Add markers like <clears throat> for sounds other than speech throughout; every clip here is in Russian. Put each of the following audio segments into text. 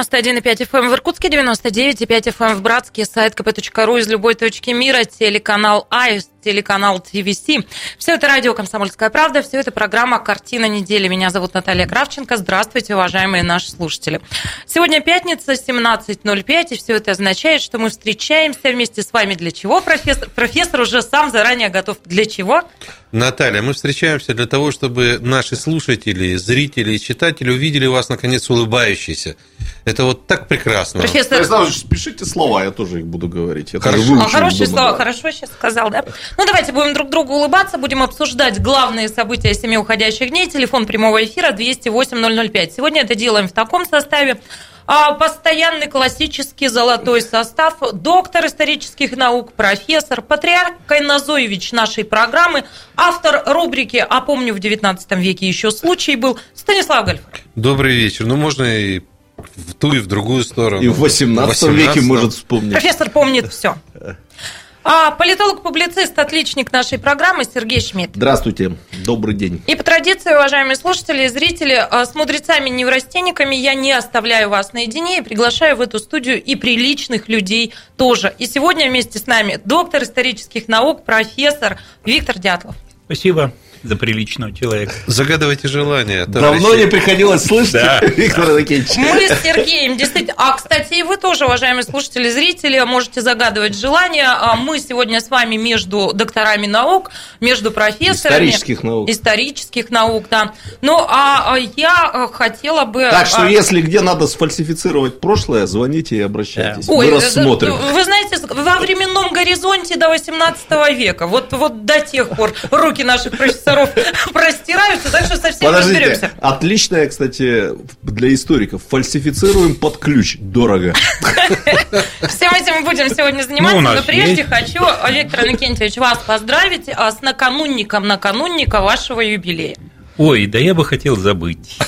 91,5 FM эм в Иркутске, 99,5 FM эм в Братске, сайт kp.ru из любой точки мира, телеканал АИС, телеканал ТВС. Все это радио «Комсомольская правда», все это программа «Картина недели». Меня зовут Наталья Кравченко. Здравствуйте, уважаемые наши слушатели. Сегодня пятница, 17.05, и все это означает, что мы встречаемся вместе с вами для чего, профессор? Профессор уже сам заранее готов. Для чего? Наталья, мы встречаемся для того, чтобы наши слушатели, зрители и читатели увидели вас, наконец, улыбающейся. Это вот так прекрасно. Профессор... Александр, спишите слова, я тоже их буду говорить. Я хорошо. А, хорошие слова, хорошо сейчас сказал, да? Ну, давайте будем друг другу улыбаться, будем обсуждать главные события семи уходящих дней. Телефон прямого эфира 208-005. Сегодня это делаем в таком составе. А, постоянный классический золотой состав, доктор исторических наук, профессор, патриарх Кайназоевич нашей программы, автор рубрики «А помню, в 19 веке еще случай был» Станислав Гальфер. Добрый вечер. Ну, можно и в ту, и в другую сторону. И в 18, 18 веке может вспомнить. Профессор помнит все. А политолог-публицист, отличник нашей программы Сергей Шмидт. Здравствуйте, добрый день. И по традиции, уважаемые слушатели и зрители, а, с мудрецами-неврастенниками я не оставляю вас наедине и приглашаю в эту студию и приличных людей тоже. И сегодня вместе с нами доктор исторических наук, профессор Виктор Дятлов. Спасибо за приличного человека. Загадывайте желание. Давно не приходилось слышать, да. <laughs> Виктор Анакевич. Мы с Сергеем, действительно. А, кстати, и вы тоже, уважаемые слушатели, зрители, можете загадывать желание. А мы сегодня с вами между докторами наук, между профессорами. Исторических наук. Исторических наук, да. Ну, а, а я а, хотела бы... Так что, если где надо сфальсифицировать прошлое, звоните и обращайтесь. Ой, мы рассмотрим. Вы знаете, во временном горизонте до 18 века, вот, вот до тех пор руки наших профессоров докторов <laughs> простираются, так что совсем Подождите, разберемся. Отличная, кстати, для историков. Фальсифицируем под ключ. Дорого. <laughs> Всем этим мы будем сегодня заниматься, ну, но прежде хочу, Виктор Анакентьевич, вас поздравить а, с наканунником наканунника вашего юбилея. Ой, да я бы хотел забыть.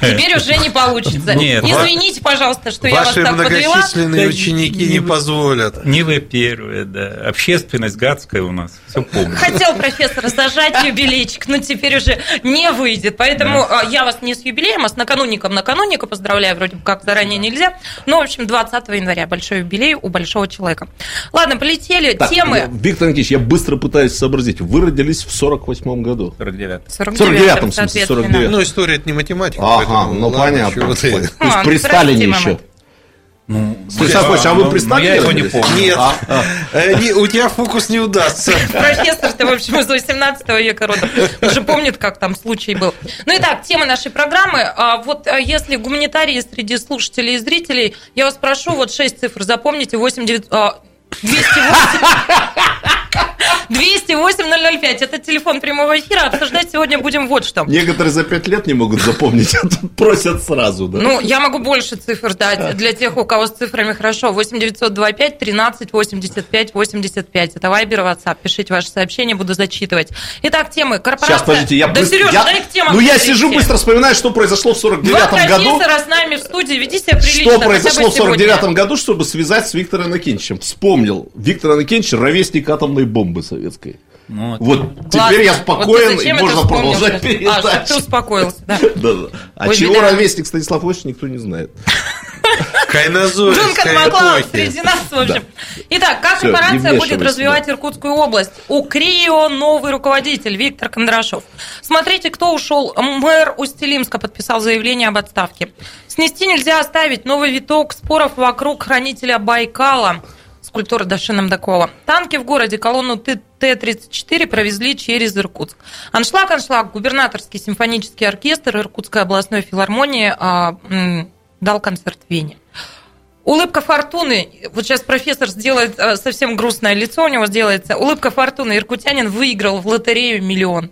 Теперь уже не получится. Нет, Извините, пожалуйста, что я вас так подвела. Ваши многочисленные ученики не позволят. Не вы первые, да. Общественность гадская у нас, все помню. Хотел профессор зажать юбилейчик, но теперь уже не выйдет. Поэтому да. я вас не с юбилеем, а с наканунником наканунника поздравляю, вроде как заранее нельзя. Но, в общем, 20 января большой юбилей у большого человека. Ладно, полетели. Так, Темы. Виктор Никитич, я быстро пытаюсь сообразить. Вы родились в 48 году. 49. 49 в смысле, 49. Ну, история это не математика. Ага, ну понятно. То есть при Сталине еще. Ну, Слушай, а вы при Сталине? Я его не помню. Нет, а, а. Э, у тебя фокус не удастся. <laughs> Профессор-то, в общем, из 18 века родом. Он же помнит, как там случай был. Ну и так, тема нашей программы. А вот э, если гуманитарии среди слушателей и зрителей, я вас прошу, вот шесть цифр запомните, 8 9... 208... 208 005. Это телефон прямого эфира. Обсуждать сегодня будем вот что. Некоторые за пять лет не могут запомнить, а тут просят сразу, да? Ну, я могу больше цифр дать для тех, у кого с цифрами хорошо. 8 925 13 85 85. Это Вайбер, WhatsApp. Пишите ваши сообщения, буду зачитывать. Итак, темы. Корпорация... Сейчас, подождите, я да, быстро... Сережа, я... дай к темам. Ну, я сижу быстро, вспоминаю, что произошло в 49-м году. с нами в студии, веди себя прилично. Что произошло в 49-м году, чтобы связать с Виктором Накинчем? Вспомнил. Виктор Анакинч – ровесник атомной бомбы советской. Ну, вот Ладно. теперь я спокоен, вот и можно продолжать передачу. А, ты успокоился, да. <laughs> да, да. А Ой, чего беда. ровесник Станислав Ильич, никто не знает. <laughs> Кайнозоевская Дункан среди нас, в общем. Итак, как Все, корпорация будет развивать Иркутскую область? У Крио новый руководитель Виктор Кондрашов. Смотрите, кто ушел. Мэр Устилимска подписал заявление об отставке. Снести нельзя оставить новый виток споров вокруг хранителя Байкала скульптура Дашина Мдакова. Танки в городе, колонну Т-34 провезли через Иркутск. Аншлаг, аншлаг, губернаторский симфонический оркестр Иркутской областной филармонии а, м, дал концерт в Вене. Улыбка фортуны. Вот сейчас профессор сделает а, совсем грустное лицо у него сделается. Улыбка фортуны. Иркутянин выиграл в лотерею миллион.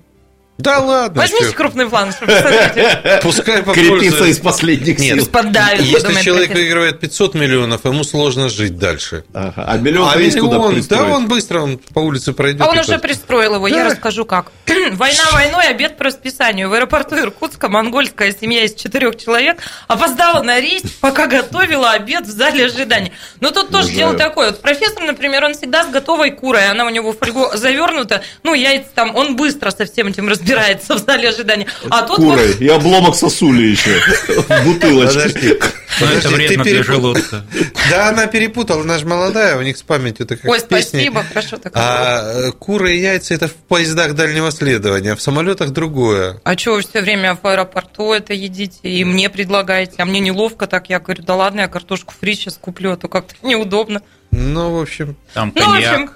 Да ладно. Возьмите что? крупный план, чтобы <laughs> Пускай Крепиться из последних сил. Нет, поддавит, Если человек выигрывает 500 миллионов, ему сложно жить дальше. Ага. А миллион а есть куда Да, он быстро он по улице пройдет. А он уже пристроил его, я расскажу как. <clears throat> Война войной, обед по расписанию. В аэропорту Иркутска монгольская семья из четырех человек опоздала на рейс, пока готовила обед в зале ожидания. Но тут тоже дело такое. Вот профессор, например, он всегда с готовой курой, она у него в фольгу <laughs> завернута, ну, яйца там, он быстро со всем этим разбирается в зале ожидания. А тут Курой вот... и обломок сосули еще в бутылочке. Но это вредно для желудка. Да, она перепутала, она же молодая, у них с памятью такая Ой, спасибо, хорошо так. А куры и яйца это в поездах дальнего следования, а в самолетах другое. А что вы все время в аэропорту это едите и мне предлагаете, а мне неловко так, я говорю, да ладно, я картошку фри сейчас куплю, а то как-то неудобно. Ну, в общем... Там коньяк. Ну, в общем,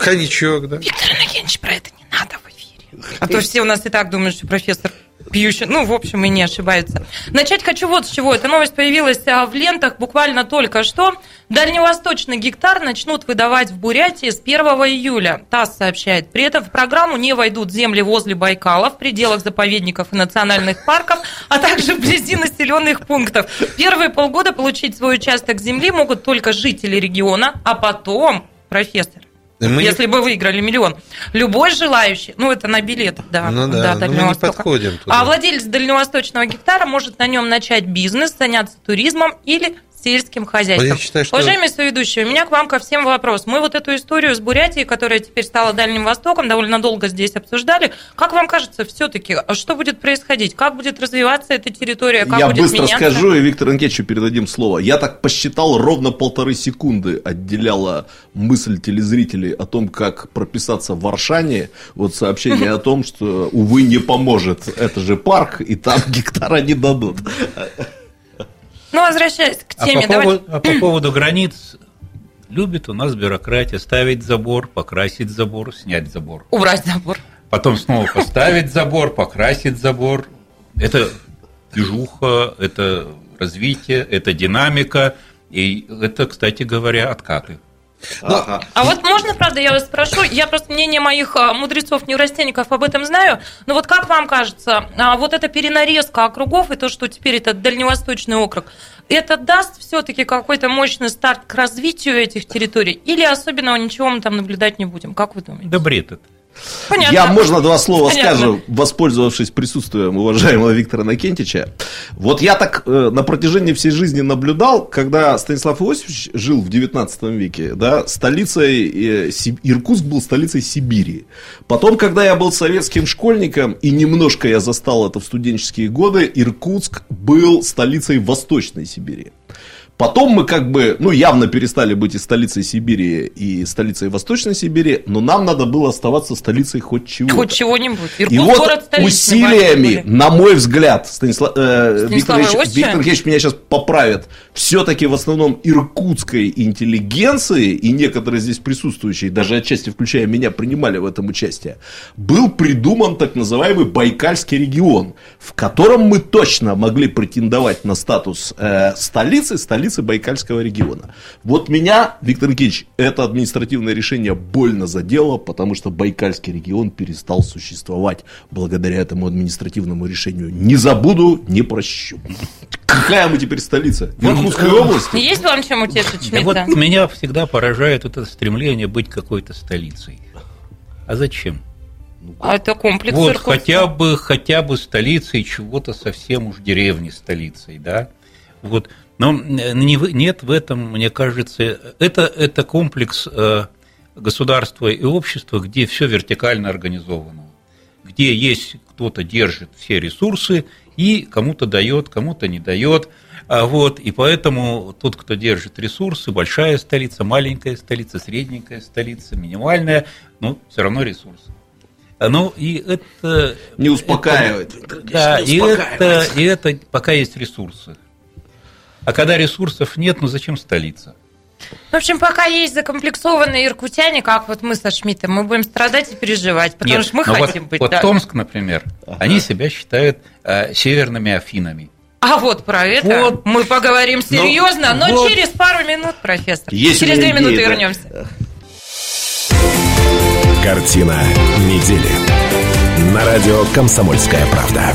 Коньячок, да. Виктор Иннокентьевич, про это не надо. А то все у нас и так думают, что профессор пьющий. Ну, в общем, и не ошибаются. Начать хочу вот с чего. Эта новость появилась а, в лентах буквально только что. Дальневосточный гектар начнут выдавать в Бурятии с 1 июля. ТАСС сообщает. При этом в программу не войдут земли возле Байкала, в пределах заповедников и национальных парков, а также вблизи населенных пунктов. Первые полгода получить свой участок земли могут только жители региона, а потом, профессор, мы если не... бы выиграли миллион. Любой желающий, ну это на билет, да, ну, да, да мы не подходим туда. А владелец дальневосточного гектара может на нем начать бизнес, заняться туризмом или сельским хозяйством. Я считаю, что... Уважаемые соведущие, у меня к вам ко всем вопрос. Мы вот эту историю с Бурятией, которая теперь стала Дальним Востоком, довольно долго здесь обсуждали. Как вам кажется, все-таки, что будет происходить? Как будет развиваться эта территория? Как Я будет быстро меняться? скажу, и Виктору Анкетчу передадим слово. Я так посчитал, ровно полторы секунды отделяла мысль телезрителей о том, как прописаться в Варшане. Вот сообщение о том, что, увы, не поможет. Это же парк, и там <laughs> гектара не дадут. Ну, возвращаясь к теме, а по, давай... поводу, а по поводу границ, любит у нас бюрократия ставить забор, покрасить забор, снять забор. Убрать забор. Потом снова поставить забор, покрасить забор. Это движуха, это развитие, это динамика, и это, кстати говоря, откаты. Ну, ага. А вот можно, правда, я вас спрошу, я просто мнение моих а, мудрецов, неврастенников об этом знаю, но вот как вам кажется, а, вот эта перенарезка округов и то, что теперь это дальневосточный округ, это даст все-таки какой-то мощный старт к развитию этих территорий или особенного ничего мы там наблюдать не будем? Как вы думаете? Да бред это. Понятно. Я, можно, два слова Понятно. скажу, воспользовавшись присутствием уважаемого Виктора Накентича. Вот я так э, на протяжении всей жизни наблюдал, когда Станислав Иосифович жил в 19 веке, да, столицей, э, Иркутск был столицей Сибири. Потом, когда я был советским школьником, и немножко я застал это в студенческие годы, Иркутск был столицей Восточной Сибири. Потом мы как бы, ну, явно перестали быть и столицей Сибири, и столицей Восточной Сибири, но нам надо было оставаться столицей хоть чего-то. Хоть чего-нибудь. Иркутск, и вот усилиями, на мой взгляд, Станислав, э, Виктор, Ильич, Виктор Ильич меня сейчас поправит, все-таки в основном иркутской интеллигенции, и некоторые здесь присутствующие, даже отчасти включая меня, принимали в этом участие, был придуман так называемый Байкальский регион, в котором мы точно могли претендовать на статус э, столицы, столицы столицы Байкальского региона. Вот меня, Виктор Никитич, это административное решение больно задело, потому что Байкальский регион перестал существовать благодаря этому административному решению. Не забуду, не прощу. Какая мы теперь столица? Иркутской области? Есть вам чем утешить Шмидта? Вот меня всегда поражает это стремление быть какой-то столицей. А зачем? А это комплекс Вот хотя бы, хотя бы столицей чего-то совсем уж деревни столицей, да? Вот но нет в этом, мне кажется, это, это комплекс э, государства и общества, где все вертикально организовано, где есть кто-то держит все ресурсы и кому-то дает, кому-то не дает. А вот, и поэтому тот, кто держит ресурсы, большая столица, маленькая столица, средненькая столица, минимальная, но все равно ресурсы. Ну, и это... Не успокаивает. Это, да, и это, и это пока есть ресурсы. А когда ресурсов нет, ну зачем столица? В общем, пока есть закомплексованные иркутяне, как вот мы со Шмидтом, мы будем страдать и переживать, потому Нет, что мы хотим вот, быть. Вот да. Томск, например, ага. они себя считают э, северными Афинами. А вот про это вот. мы поговорим ну, серьезно, но, но вот. через пару минут, профессор. Есть через две минуты да. вернемся. Картина недели. На радио Комсомольская правда.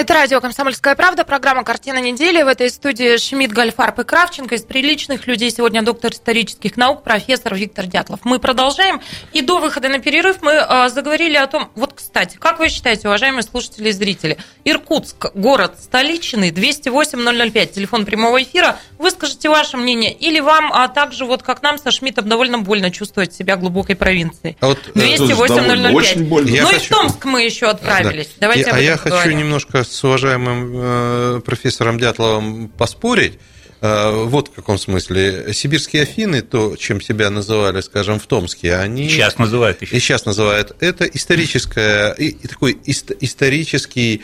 Это радио «Комсомольская правда», программа «Картина недели». В этой студии Шмидт, Гальфарб и Кравченко. Из приличных людей сегодня доктор исторических наук, профессор Виктор Дятлов. Мы продолжаем. И до выхода на перерыв мы э, заговорили о том... Вот, кстати, как вы считаете, уважаемые слушатели и зрители, Иркутск, город столичный, 208-005, телефон прямого эфира. Выскажите ваше мнение. Или вам, а также, вот как нам со Шмидтом, довольно больно чувствовать себя глубокой провинцией. А вот, 208-005. Очень больно. Ну и в Томск мы еще отправились. Да. Давайте и, а я хочу немножко с уважаемым э, профессором Дятловым поспорить. Э, вот в каком смысле. Сибирские Афины, то, чем себя называли, скажем, в Томске, они... Сейчас называют еще. И сейчас называют. Это историческое, и такой исторический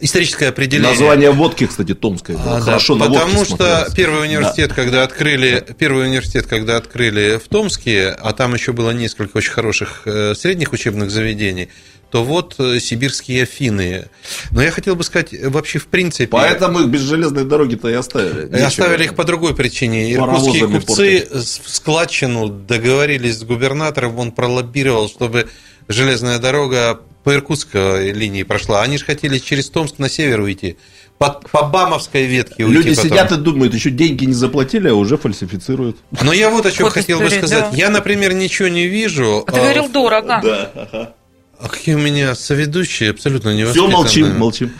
историческое определение. Название водки, кстати, томское. А, Хорошо да, потому что смотрелось. первый университет, да. когда открыли, первый университет, когда открыли в Томске, а там еще было несколько очень хороших э, средних учебных заведений, то вот э, сибирские Афины. Но я хотел бы сказать, вообще в принципе... Поэтому их без железной дороги-то и оставили. Ничего. Оставили их по другой причине. Иркутские купцы в складчину договорились с губернатором, он пролоббировал, чтобы железная дорога по иркутской линии прошла. Они же хотели через Томск на север уйти. По, по Бамовской ветке уйти Люди потом. сидят и думают, еще деньги не заплатили, а уже фальсифицируют. Но я вот о чем вот хотел история, бы сказать. Да. Я, например, ничего не вижу. А ты говорил дорого. Да, ага. А какие у меня соведущие абсолютно невоспитанные. Все, молчим, молчим.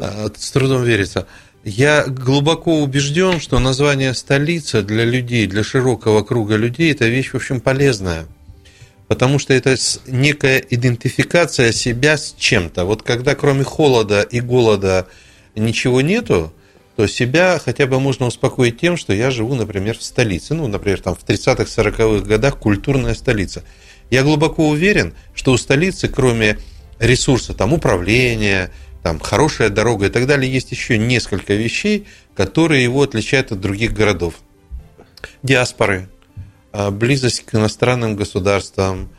А, с трудом верится. Я глубоко убежден, что название столица для людей, для широкого круга людей, это вещь, в общем, полезная. Потому что это некая идентификация себя с чем-то. Вот когда кроме холода и голода ничего нету, то себя хотя бы можно успокоить тем, что я живу, например, в столице. Ну, например, там в 30-х, 40-х годах культурная столица. Я глубоко уверен, что у столицы, кроме ресурса там, управления, там, хорошая дорога и так далее, есть еще несколько вещей, которые его отличают от других городов. Диаспоры, а, близость к иностранным государствам,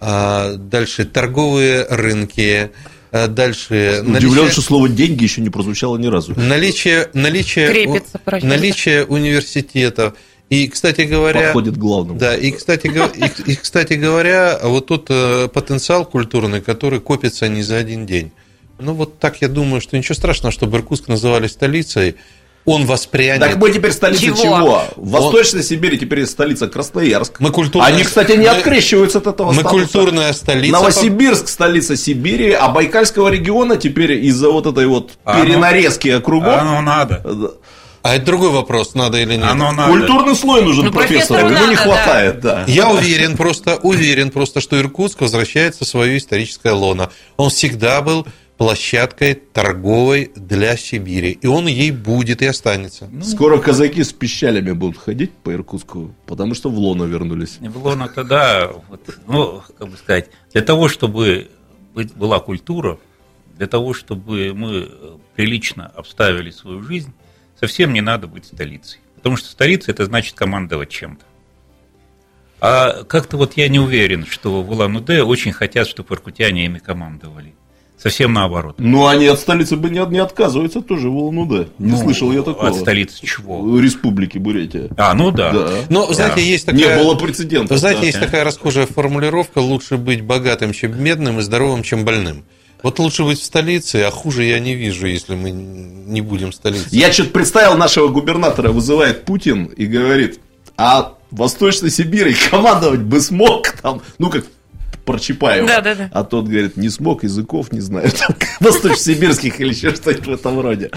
а, дальше торговые рынки, а, Дальше. Удивлен, наличие... что слово деньги еще не прозвучало ни разу. Наличие, наличие, Крепится, наличие университетов. И, кстати говоря... Подходит к главному. Да, и, кстати, и, и, кстати говоря, вот тот э, потенциал культурный, который копится не за один день. Ну, вот так я думаю, что ничего страшного, что Иркутск называли столицей, он воспрянет. Так мы теперь столица чего? чего? В Восточной он... Сибири теперь столица Красноярск. Мы культурная... Они, кстати, не мы... открещиваются от этого Мы статуса. культурная столица. Новосибирск столица Сибири, а Байкальского региона теперь из-за вот этой вот а перенарезки округов. Оно надо. А это другой вопрос, надо или нет. Оно надо. Культурный слой нужен ну, профессору, ему не хватает. Да. Да. Я уверен, просто уверен, просто, что Иркутск возвращается в свое историческое лоно. Он всегда был площадкой торговой для Сибири. И он ей будет и останется. Ну, Скоро казаки с пищалями будут ходить по Иркутску, потому что в Лоно вернулись. В Лоно тогда, вот, ну, как бы сказать, для того, чтобы была культура, для того, чтобы мы прилично обставили свою жизнь, совсем не надо быть столицей. Потому что столица – это значит командовать чем-то. А как-то вот я не уверен, что в Улан-Удэ очень хотят, чтобы иркутяне ими командовали. Совсем наоборот. Ну, они от столицы бы не, не отказываются тоже в Улан-Удэ. Не ну, слышал я такого. От столицы чего? Республики Бурятия. А, ну да. да. Но, знаете, да. есть такая... Не было прецедента. Знаете, да. есть такая расхожая формулировка «лучше быть богатым, чем бедным, и здоровым, чем больным». Вот лучше быть в столице, а хуже я не вижу, если мы не будем в столице. Я что-то представил, нашего губернатора вызывает Путин и говорит, а Восточной Сибири командовать бы смог там, ну как про Чапаева. Да, да, да. А тот говорит, не смог, языков не знаю, <laughs> восточно-сибирских или еще что-нибудь в этом роде.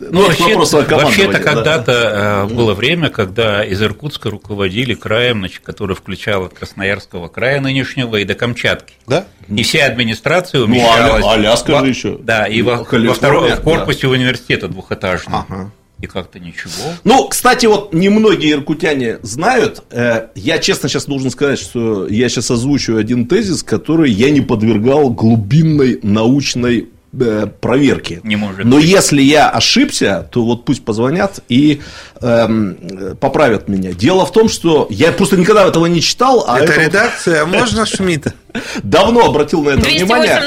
Ну, вообще, вообще-то когда-то да. Э, было время, когда из Иркутска руководили краем, значит, который включал от Красноярского края нынешнего и до Камчатки. Да? И вся администрация умещалась... Ну, Аляска же еще. Да, и во, во втором, в корпусе да. университета двухэтажном. И как-то ничего. Ну, кстати, вот немногие иркутяне знают. Э, я честно сейчас должен сказать, что я сейчас озвучу один тезис, который я не подвергал глубинной научной проверки. Не может Но быть. если я ошибся, то вот пусть позвонят и эм, поправят меня. Дело в том, что я просто никогда этого не читал. А это, это редакция, вот... можно Шмидта? <laughs> Давно обратил на это внимание,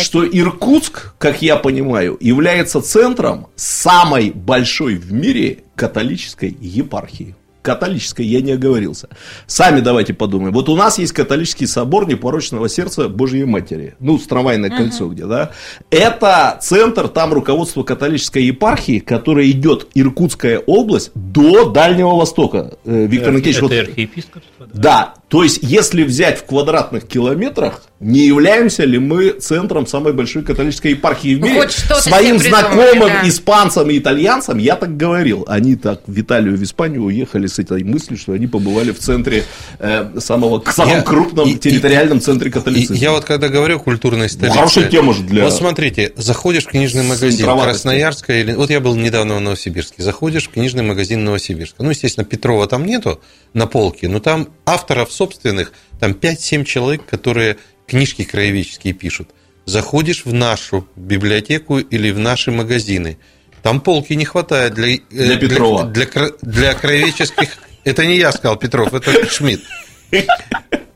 что Иркутск, как я понимаю, является центром самой большой в мире католической епархии. Католической я не оговорился. Сами давайте подумаем. Вот у нас есть католический собор непорочного сердца Божьей Матери. Ну, с трамвайное кольцо где, да? Это центр, там руководство католической епархии, которая идет Иркутская область до Дальнего Востока. Э, Виктор Никитич, вот... архиепископство? Да. да. То есть, если взять в квадратных километрах, не являемся ли мы центром самой большой католической епархии в ну, мире? Ну, Своим знакомым да. испанцам и итальянцам я так говорил. Они так в Италию, в Испанию уехали с этой мыслью, что они побывали в центре э, самого, самом я, крупном и, территориальном центре католицизма. Я вот когда говорю культурной столице... Ну, хорошая тема же для... Вот смотрите, заходишь в книжный магазин Красноярска, или... вот я был недавно в Новосибирске, заходишь в книжный магазин Новосибирска. Ну, естественно, Петрова там нету на полке, но там авторов собственных, там 5-7 человек, которые книжки краеведческие пишут. Заходишь в нашу библиотеку или в наши магазины, там полки не хватает для, э, для Петрова. Для, для, для краеведческих... Это не я сказал, Петров, это Шмидт.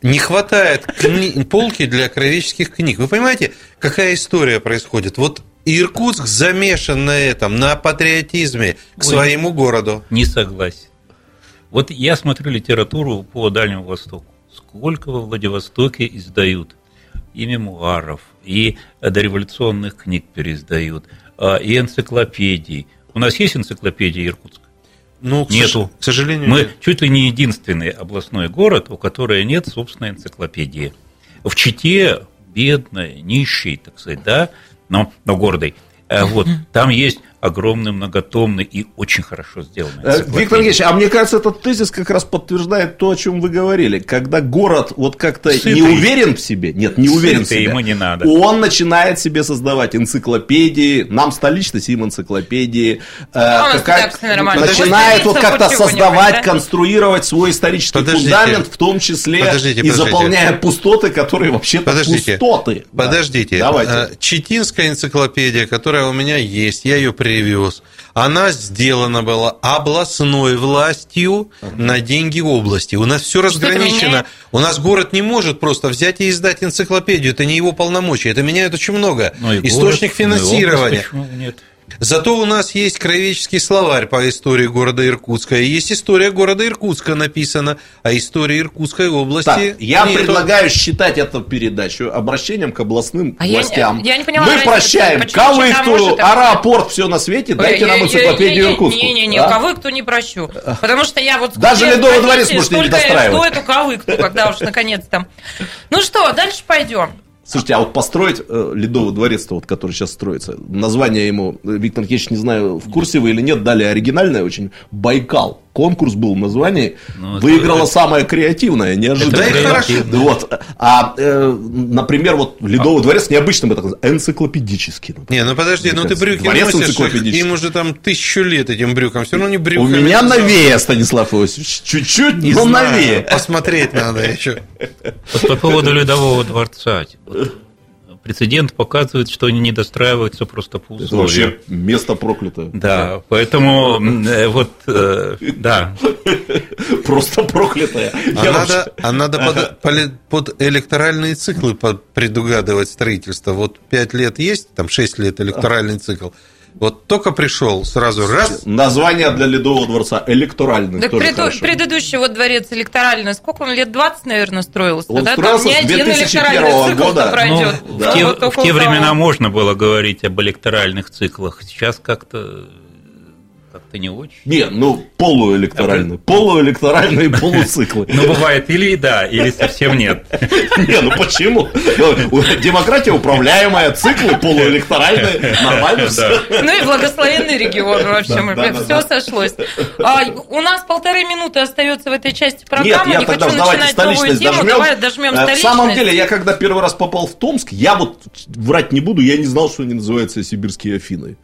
Не хватает кни... полки для краеведческих книг. Вы понимаете, какая история происходит? Вот Иркутск замешан на этом, на патриотизме к Ой, своему городу. Не согласен. Вот я смотрю литературу по Дальнему Востоку. Сколько во Владивостоке издают и мемуаров, и дореволюционных книг переиздают, а, и энциклопедий. У нас есть энциклопедия Иркутска? Ну, Нету. К сожалению, Мы нет. чуть ли не единственный областной город, у которого нет собственной энциклопедии. В Чите бедной, нищей, так сказать, да, но, но гордой. Э, вот, там есть огромный, многотомный и очень хорошо сделанный. Э, Виктор Ильич, а мне кажется, этот тезис как раз подтверждает то, о чем вы говорили. Когда город вот как-то не уверен в себе, нет, не уверен в себе, ему не надо. он начинает себе создавать энциклопедии, нам столично им энциклопедии, э, как, начинает вот как-то создавать, да? конструировать свой исторический подождите, фундамент, в том числе подождите, и заполняя пустоты, которые вообще-то пустоты. Подождите, Давайте. Э, Читинская энциклопедия, которая у меня есть, я ее привез. Она сделана была областной властью на деньги области. У нас все разграничено. У нас город не может просто взять и издать энциклопедию. Это не его полномочия. Это меняет очень много. Ну Источник город, финансирования. Ну область, нет? Зато у нас есть краеведческий словарь по истории города Иркутска. И есть история города Иркутска написана, а история Иркутской области... Так, я нет. предлагаю считать эту передачу обращением к областным а властям. Я, я не поняла, Мы прощаем Кавыкту, аэропорт, все на свете, дайте Ой, нам энциклопедию Иркутску. Не-не-не, а? Кавыкту не прощу. Потому что я вот... Даже Ледовый дворец можете не достраивать. Что эту Кавыкту, когда уж наконец там... Ну что, дальше пойдем. Слушайте, а вот построить э, Ледовый дворец, вот, который сейчас строится, название ему, э, Виктор Никитич, не знаю, в курсе вы или нет, дали оригинальное очень, Байкал конкурс был в названии, ну, выиграла это... самая креативная, неожиданно. Это хорошо. Вот. А, э, например, вот Ледовый а... дворец необычным это энциклопедический. Например. Не, ну подожди, ну ты брюки дворец носишь, им уже там тысячу лет этим брюкам, все равно не брюки. У меня новее, Станислав Иосифович, чуть-чуть, но новее. Посмотреть надо еще. По поводу Ледового дворца. Прецедент показывает, что они не достраиваются просто по условиям. Это вообще место проклятое. Да, поэтому э, вот, э, да. <laughs> Просто проклятое. А надо, а надо под, под электоральные циклы предугадывать строительство. Вот 5 лет есть, там 6 лет электоральный цикл. Вот только пришел, сразу раз. Название для Ледового дворца электоральный. Так пред, предыдущий вот дворец электоральный, сколько он лет 20, наверное, строился? Он да? строился Там ни один электоральный цикл года. пройдет. Ну, да. В те, вот в те времена можно было говорить об электоральных циклах. Сейчас как-то как-то не очень. Не, ну полуэлекторальные. Полуэлекторальные полуциклы. Ну, бывает или да, или совсем нет. Не, ну почему? Демократия управляемая, циклы полуэлекторальные, нормально все. Ну и благословенный регион, в общем, все сошлось. А, у нас полторы минуты остается в этой части программы. Нет, я тогда давайте столичность дожмем. Давай дожмем столичность. Э, в самом деле, я когда первый раз попал в Томск, я вот врать не буду, я не знал, что они называются сибирские Афины.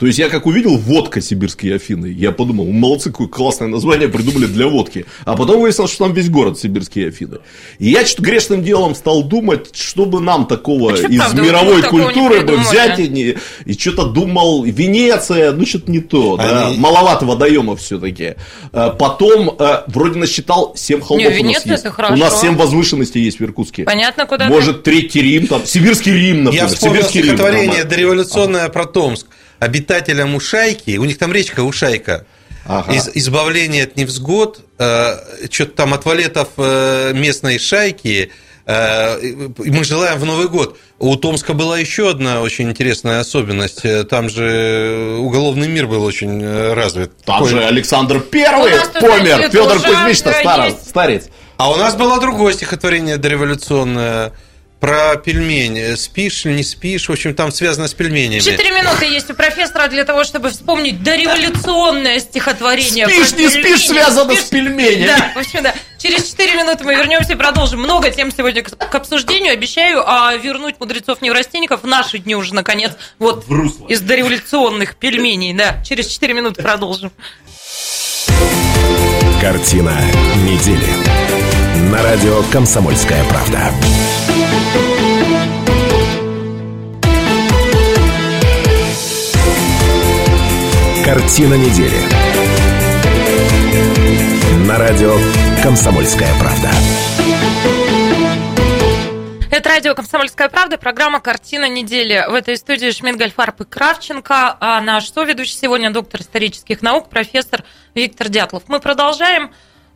То есть я как увидел водка сибирские Афины, я подумал, молодцы, какое классное название придумали для водки. А потом выяснилось, что там весь город сибирские Афины. И я что-то грешным делом стал думать, чтобы нам такого а из правда, мировой культуры бы взять и, не, и что-то думал, Венеция, ну что-то не то, Они... да, маловато водоемов все-таки. А потом э, вроде насчитал 7 холмов не, у нас есть. У нас 7 возвышенностей есть в Иркутске. Понятно, куда Может, ты? Третий Рим, там, Сибирский Рим, например. Я вспомнил Сибирский стихотворение Рим, дореволюционное про Томск обитателям Ушайки, у них там речка Ушайка, ага. из, избавление от невзгод, э, что-то там от валетов э, местной шайки, э, мы желаем в Новый год. У Томска была еще одна очень интересная особенность. Там же уголовный мир был очень развит. Там Такой... же Александр Первый помер, Федор Кузьмич старец. А у нас было другое стихотворение дореволюционное – про пельмени. Спишь или не спишь? В общем, там связано с пельменями. Четыре минуты есть у профессора для того, чтобы вспомнить дореволюционное стихотворение. Спишь, не спишь, связано спишь... с пельменями. Да, в общем, да. Через четыре минуты мы вернемся и продолжим. Много тем сегодня к обсуждению. Обещаю а, вернуть мудрецов-неврастенников в наши дни уже, наконец, вот из дореволюционных пельменей. Да, через четыре минуты продолжим. Картина недели. На радио «Комсомольская правда». Картина недели. На радио «Комсомольская правда». Это радио «Комсомольская правда», программа «Картина недели». В этой студии Шмидт, Гольфарб и Кравченко, а наш соведущий сегодня доктор исторических наук, профессор Виктор Дятлов. Мы продолжаем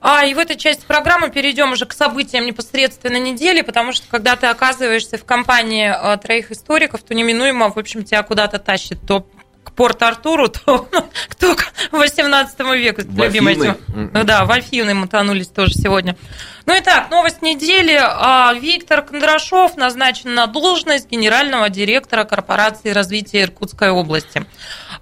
а, и в этой части программы перейдем уже к событиям непосредственно недели, потому что когда ты оказываешься в компании а, троих историков, то неминуемо, в общем, тебя куда-то тащит то Порт-Артуру, <laughs> то кто к 18 веку, любимая тема. Ну да, в Альфины мотанулись тоже сегодня. Ну и так, новость недели. А, Виктор Кондрашов назначен на должность генерального директора корпорации развития Иркутской области.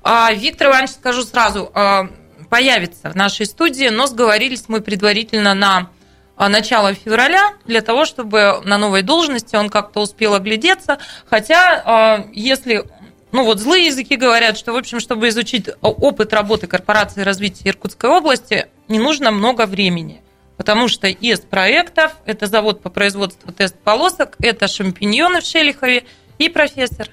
А, Виктор Иванович, скажу сразу, а, появится в нашей студии, но сговорились мы предварительно на начало февраля для того, чтобы на новой должности он как-то успел оглядеться. Хотя, если ну вот злые языки говорят, что, в общем, чтобы изучить опыт работы корпорации развития Иркутской области, не нужно много времени. Потому что из проектов это завод по производству тест-полосок, это шампиньоны в Шелихове и профессор.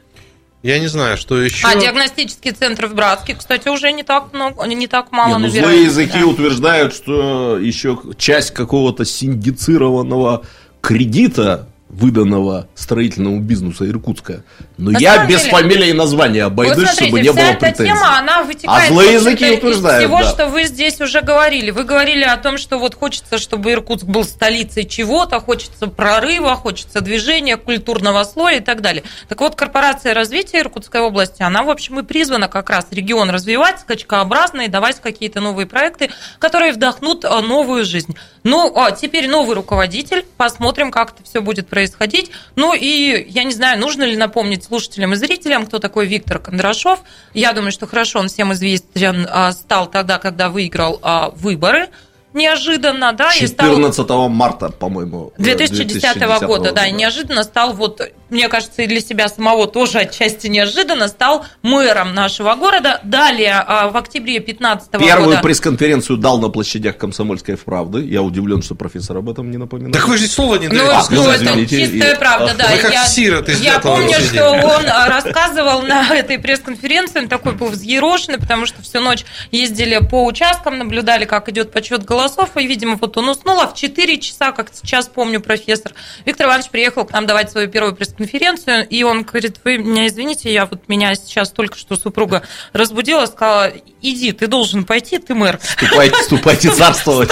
Я не знаю, что еще. А диагностический центр в Братске, кстати, уже не так много, не так мало Нет, ну, Злые языки да. утверждают, что еще часть какого-то синдицированного кредита выданного строительному бизнесу Иркутска. Но На я без деле, фамилии и названия обойдусь, вот смотрите, чтобы не было претензий. тема, она вытекает а злые языки утверждают, из всего, да. что вы здесь уже говорили. Вы говорили о том, что вот хочется, чтобы Иркутск был столицей чего-то, хочется прорыва, хочется движения, культурного слоя и так далее. Так вот, корпорация развития Иркутской области, она, в общем, и призвана как раз регион развивать скачкообразно и давать какие-то новые проекты, которые вдохнут а, новую жизнь. Ну, а теперь новый руководитель, посмотрим, как это все будет происходить происходить. Ну и, я не знаю, нужно ли напомнить слушателям и зрителям, кто такой Виктор Кондрашов. Я думаю, что хорошо он всем известен а, стал тогда, когда выиграл а, выборы неожиданно, да, 14 и стал... марта, по-моему, 2010, 2010 года, да, и неожиданно стал вот, мне кажется, и для себя самого тоже отчасти неожиданно стал мэром нашего города. Далее, а, в октябре 15 года... Первую пресс-конференцию дал на площадях Комсомольской правды. Я удивлен, что профессор об этом не напоминает. Так вы же слова не даете. Ну, ну это извините, чистая и... правда, да. Вы как я, сирот из я помню, что он а, рассказывал на этой пресс-конференции, он такой был взъерошенный, потому что всю ночь ездили по участкам, наблюдали, как идет подсчет голосов голосов, и, видимо, вот он уснул, а в 4 часа, как сейчас помню, профессор Виктор Иванович приехал к нам давать свою первую пресс-конференцию, и он говорит, вы меня извините, я вот меня сейчас только что супруга разбудила, сказала, иди, ты должен пойти, ты мэр. Ступайте, ступайте царствовать.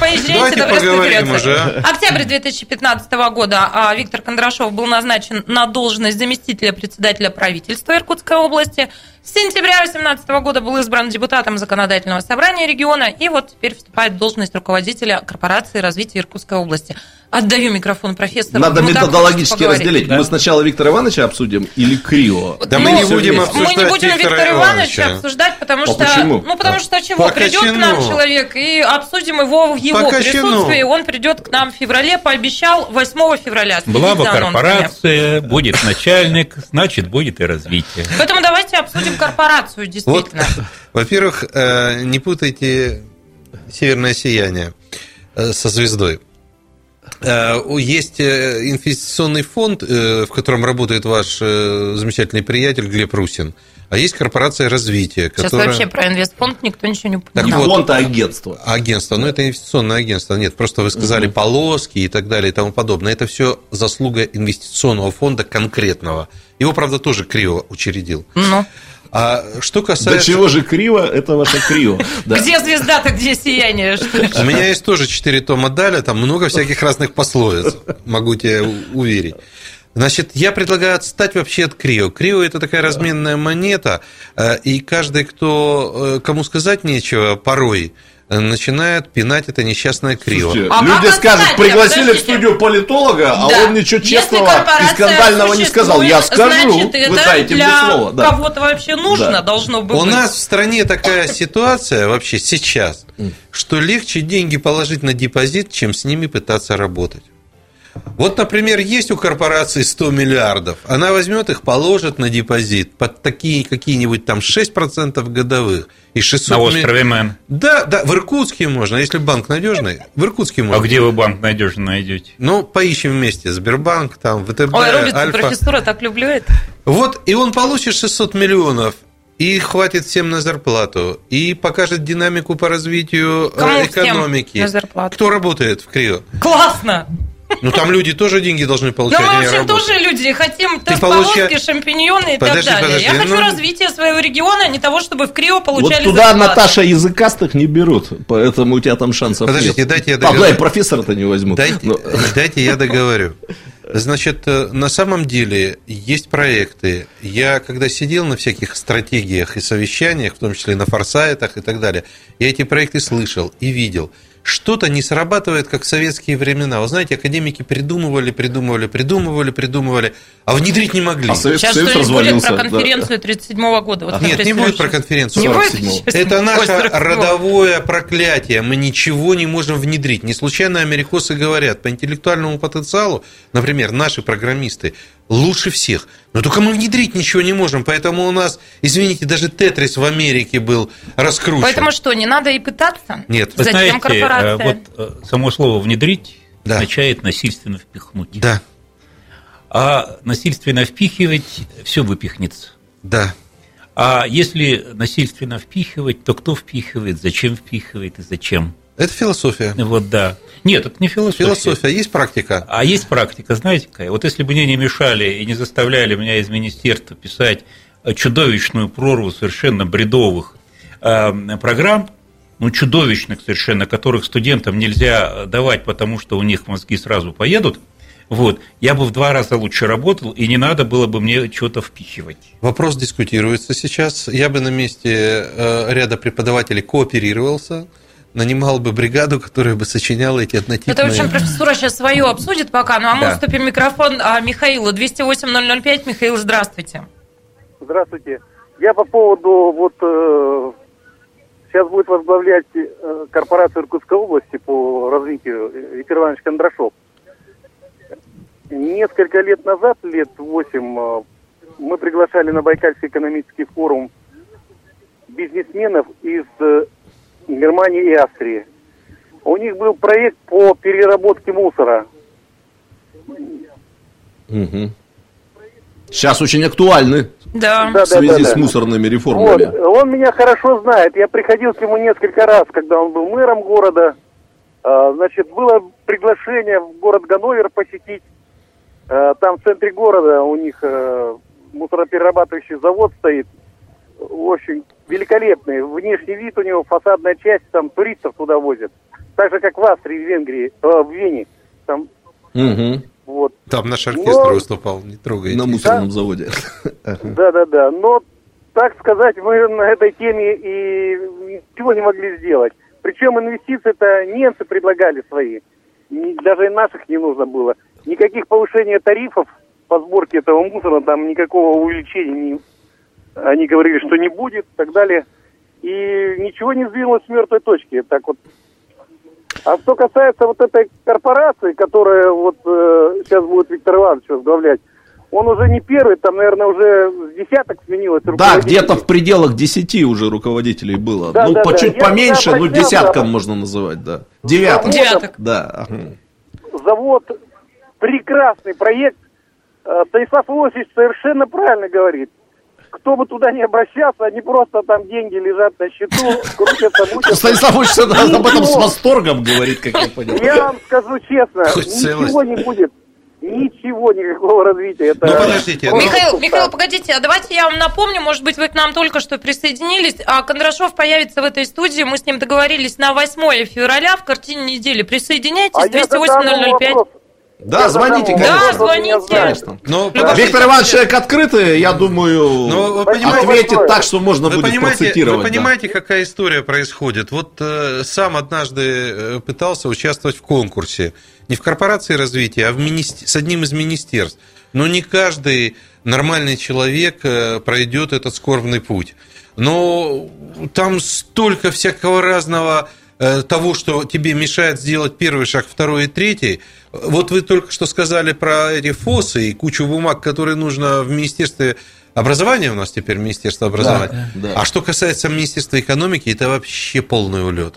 Поезжайте на пресс-конференцию. Октябрь 2015 года а, Виктор Кондрашов был назначен на должность заместителя председателя правительства Иркутской области. С сентября 2018 года был избран депутатом законодательного собрания региона и вот теперь вступает в должность руководителя корпорации развития Иркутской области. Отдаю микрофон профессору. Надо ну, методологически разделить. Да? Мы сначала Виктора Ивановича обсудим или Крио? Да ну, мы не будем обсуждать Мы не будем Виктора, Ивановича обсуждать, потому а что... Почему? Ну, потому что чего? Пока придет к нам человек, и обсудим его в его Пока присутствии. Он придет к нам в феврале, пообещал 8 февраля. Была бы корпорация, будет начальник, значит, будет и развитие. Поэтому давайте обсудим корпорацию, действительно. <laughs> Во-первых, э, не путайте северное сияние э, со звездой. Э, есть инвестиционный фонд, в котором работает ваш замечательный приятель Глеб Русин. А есть корпорация развития, которая... Сейчас вообще про инвестфонд никто ничего не понимает. Так вот, фонд, а агентство. Агентство, ну это инвестиционное агентство. Нет, просто вы сказали угу. полоски и так далее и тому подобное. Это все заслуга инвестиционного фонда конкретного. Его, правда, тоже криво учредил. Ну. А что касается... До чего же криво, это ваше криво. Где звезда-то, где сияние? У меня есть тоже четыре тома Даля, там много всяких разных пословиц, могу тебе уверить. Значит, я предлагаю отстать вообще от Крио. Крио – это такая разменная монета, э, и каждый, кто, э, кому сказать нечего, порой – начинает пинать это несчастное криво. Слушайте, а люди скажут, пригласили подождите. в студию политолога, да. а он ничего честного и скандального не сказал. Я скажу, значит, вы дайте для мне слово. Да. кого-то вообще нужно, да. должно быть. У нас в стране такая ситуация вообще сейчас, что легче деньги положить на депозит, чем с ними пытаться работать. Вот, например, есть у корпорации 100 миллиардов, она возьмет их, положит на депозит под такие какие-нибудь там 6% годовых. И 600 на острове Мэн. Да, да, в Иркутске можно, если банк надежный, в Иркутске можно. А где вы банк надежный найдете? Ну, поищем вместе, Сбербанк, там, ВТБ, Ой, Робин, Альфа. профессора так люблю это. Вот, и он получит 600 миллионов, и хватит всем на зарплату, и покажет динамику по развитию э, Кому экономики. на зарплату? Кто работает в Крио? Классно! Ну там люди тоже деньги должны получать. Да, мы вообще тоже люди хотим тест получа... шампиньоны и подожди, так далее. Подожди, Я хочу ну... развития своего региона, а не того, чтобы в Крио получали Вот туда зарплату. Наташа языкастых не берут, поэтому у тебя там шансов Подождите, нет. дайте я договорю. А, да, профессора-то не возьмут. Дайте, Но... дайте я договорю. Значит, э, на самом деле есть проекты. Я, когда сидел на всяких стратегиях и совещаниях, в том числе на форсайтах и так далее, я эти проекты слышал и видел – что-то не срабатывает, как в советские времена. Вы знаете, академики придумывали, придумывали, придумывали, придумывали, а внедрить не могли. А Совет, Сейчас Союз что-нибудь будет про конференцию 1937 года? Вот Нет, не будет про конференцию. Не будет? Это наше родовое проклятие. Мы ничего не можем внедрить. Не случайно америкосы говорят, по интеллектуальному потенциалу, например, наши программисты лучше всех. Но только мы внедрить ничего не можем, поэтому у нас, извините, даже Тетрис в Америке был раскручен. Поэтому что, не надо и пытаться? Нет. Вы Затем знаете, корпорация. вот э, само слово «внедрить» да. означает насильственно впихнуть. Да. А насильственно впихивать все выпихнется. Да. А если насильственно впихивать, то кто впихивает, зачем впихивает и зачем? Это философия. Вот да. Нет, это не философия. Философия, есть практика. А есть практика, знаете какая? Вот если бы мне не мешали и не заставляли меня из министерства писать чудовищную прорву совершенно бредовых э, программ, ну, чудовищных совершенно, которых студентам нельзя давать, потому что у них мозги сразу поедут, вот, я бы в два раза лучше работал, и не надо было бы мне что-то впихивать. Вопрос дискутируется сейчас. Я бы на месте э, ряда преподавателей кооперировался, нанимал бы бригаду, которая бы сочиняла эти однотипные... Это очень профессура сейчас свое обсудит пока, ну а мы да. уступим микрофон а, Михаилу. 208-005. Михаил, здравствуйте. Здравствуйте. Я по поводу вот э, сейчас будет возглавлять э, корпорацию Иркутской области по развитию Виктор Иванович Кондрашов. Несколько лет назад, лет 8, э, мы приглашали на Байкальский экономический форум бизнесменов из э, Германии и Австрии. У них был проект по переработке мусора. Угу. Сейчас очень актуальны да. в связи да, да, с мусорными реформами. Вот. Он меня хорошо знает. Я приходил к нему несколько раз, когда он был мэром города. А, значит, было приглашение в город Ганновер посетить. А, там в центре города у них а, мусороперерабатывающий завод стоит. Очень великолепный. Внешний вид у него, фасадная часть, там туристов туда возят. Так же, как в Австрии, в Венгрии, э, в Вене. Там, угу. вот. там наш оркестр Но... выступал, не трогайте. На мусорном да? заводе. <laughs> Да-да-да. Но, так сказать, мы на этой теме и ничего не могли сделать. Причем инвестиции-то немцы предлагали свои. Даже и наших не нужно было. Никаких повышения тарифов по сборке этого мусора, там никакого увеличения не они говорили, что не будет и так далее. И ничего не сдвинулось с мертвой точки. Так вот. А что касается вот этой корпорации, которая вот э, сейчас будет Виктор Иванович возглавлять, он уже не первый, там, наверное, уже с десяток сменилось Да, где-то в пределах десяти уже руководителей было. Да, ну, да, по да. чуть Я поменьше, ну, десятком да. можно называть, да. Девяток. Девяток. Да. Завод, прекрасный проект. Э, Станислав Иосифович совершенно правильно говорит кто бы туда не обращался, они просто там деньги лежат на счету, крутятся, мутятся. Станислав Ильич об этом с восторгом говорит, как я понял. Я вам скажу честно, ничего не будет. Ничего, никакого развития. Это ну, подождите. Михаил, Михаил, погодите, а давайте я вам напомню, может быть, вы к нам только что присоединились, а Кондрашов появится в этой студии, мы с ним договорились на 8 февраля в картине недели. Присоединяйтесь, а 208 005. Да, звоните, конечно. Да, звоните. Конечно. Но, Виктор Иванович человек открытый, я думаю, Но, вы ответит так, что можно вы будет процитировать. Вы понимаете, да. какая история происходит? Вот э, сам однажды э, пытался участвовать в конкурсе. Не в корпорации развития, а в министер... с одним из министерств. Но не каждый нормальный человек э, пройдет этот скорбный путь. Но там столько всякого разного Э, того, что тебе мешает сделать первый шаг, второй и третий. Вот вы только что сказали про эти ФОСы и кучу бумаг, которые нужно в Министерстве образования, у нас теперь Министерство образования. Да, да. А что касается Министерства экономики, это вообще полный улет.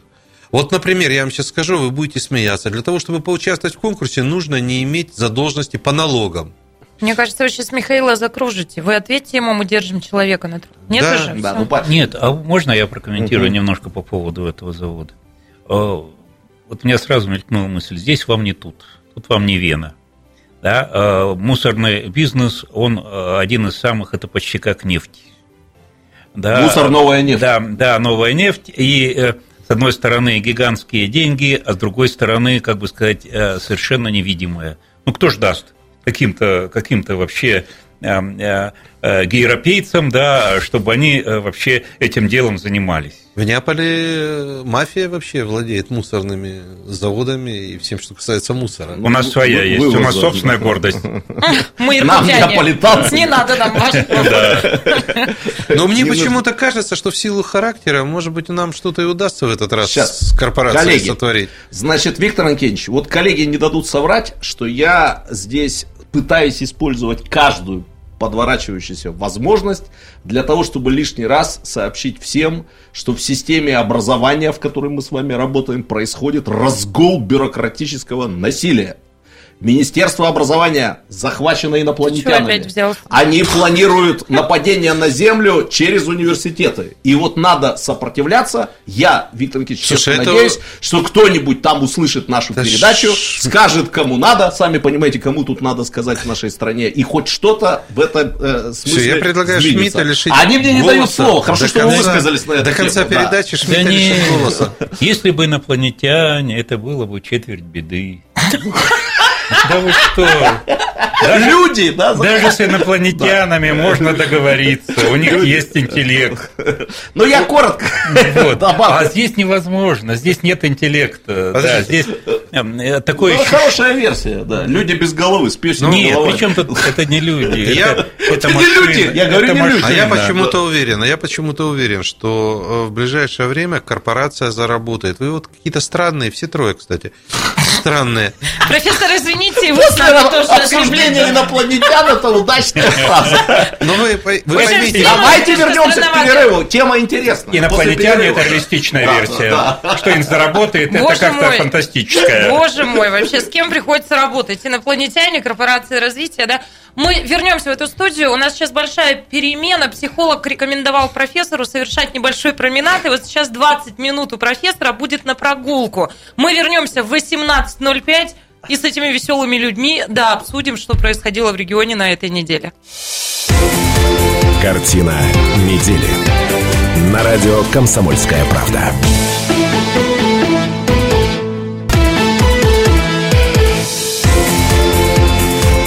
Вот, например, я вам сейчас скажу, вы будете смеяться. Для того, чтобы поучаствовать в конкурсе, нужно не иметь задолженности по налогам. Мне кажется, вы сейчас Михаила закружите. Вы ответьте ему, мы держим человека на труд. Нет да, уже? Да, ну, Нет, а можно я прокомментирую угу. немножко по поводу этого завода? Э, вот у меня сразу мелькнула мысль, здесь вам не тут, тут вам не Вена. Да? Э, мусорный бизнес, он э, один из самых, это почти как нефть. Да, Мусор – новая нефть. Да, да, новая нефть. И с одной стороны гигантские деньги, а с другой стороны, как бы сказать, совершенно невидимая. Ну, кто ж даст каким-то каким вообще гейропейцам, да, чтобы они вообще этим делом занимались. В Неаполе э, мафия вообще владеет мусорными заводами и всем, что касается мусора. У нас своя есть, у нас собственная гордость. <laughs> Мы Нам неаполитанцы. Не надо нам. <laughs> Но мне почему-то кажется, что в силу характера, может быть, нам что-то и удастся в этот раз с корпорацией сотворить. Значит, Виктор Анкеньевич, вот коллеги не дадут соврать, что я здесь пытаюсь использовать каждую подворачивающаяся возможность для того, чтобы лишний раз сообщить всем, что в системе образования, в которой мы с вами работаем, происходит разгул бюрократического насилия. Министерство образования захвачено инопланетянами. Они планируют нападение на Землю через университеты. И вот надо сопротивляться. Я, Виктор Никитич, Слушай, это... надеюсь, что кто-нибудь там услышит нашу да передачу, ш... скажет, кому надо. Сами понимаете, кому тут надо сказать в нашей стране. И хоть что-то в этом э, смысле Все, я предлагаю сдвинется. Шмидта лишить Они мне не голоса. дают слова. Хорошо, до что конца, вы высказались на это. До конца тему. передачи да. Шмидта да лишить голоса. Если бы инопланетяне, это было бы четверть беды. Да вы что? Даже, Люди, да? Даже с инопланетянами да. можно договориться. У них Люди. есть интеллект. Но я коротко вот. <laughs> А здесь невозможно. Здесь нет интеллекта. Да, здесь эм, э, такое ну, хорошая версия, да. Люди без головы, с песней Нет, причем тут это не люди. <laughs> Я, это, это не люди. Я говорю не люди. А я почему-то уверен, а я почему-то уверен, что э, в ближайшее время корпорация заработает. Вы вот какие-то странные, все трое, кстати, странные. Профессор, извините, вы с нами тоже Обсуждение инопланетян – это удачная <laughs> фраза. Но вы, вы поймите. Давайте вернемся к перерыву. Тема интересная. Инопланетяне – это реалистичная версия. Что им заработает, это как-то фантастическое. Боже мой, вообще с кем приходится работать? Инопланетяне, корпорации развития, да? Мы вернемся в эту студию. У нас сейчас большая перемена. Психолог рекомендовал профессору совершать небольшой променад. И вот сейчас 20 минут у профессора будет на прогулку. Мы вернемся в 18.05 и с этими веселыми людьми, да, обсудим, что происходило в регионе на этой неделе. Картина недели. На радио «Комсомольская правда».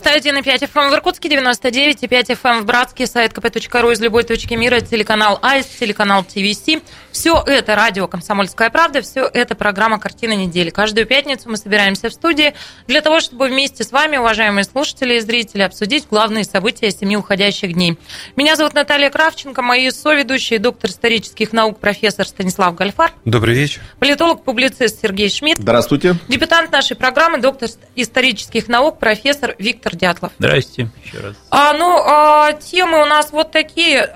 91,5 FM эм в Иркутске, 99,5 FM эм в Братске, сайт kp.ru из любой точки мира, телеканал АИС, телеканал ТВС. Все это радио «Комсомольская правда», все это программа «Картина недели». Каждую пятницу мы собираемся в студии для того, чтобы вместе с вами, уважаемые слушатели и зрители, обсудить главные события семи уходящих дней. Меня зовут Наталья Кравченко, мои соведущие, доктор исторических наук, профессор Станислав Гальфар. Добрый вечер. Политолог-публицист Сергей Шмидт. Здравствуйте. Депутат нашей программы, доктор исторических наук, профессор Виктор Дятлов. Здрасте еще раз. А, ну, а, темы у нас вот такие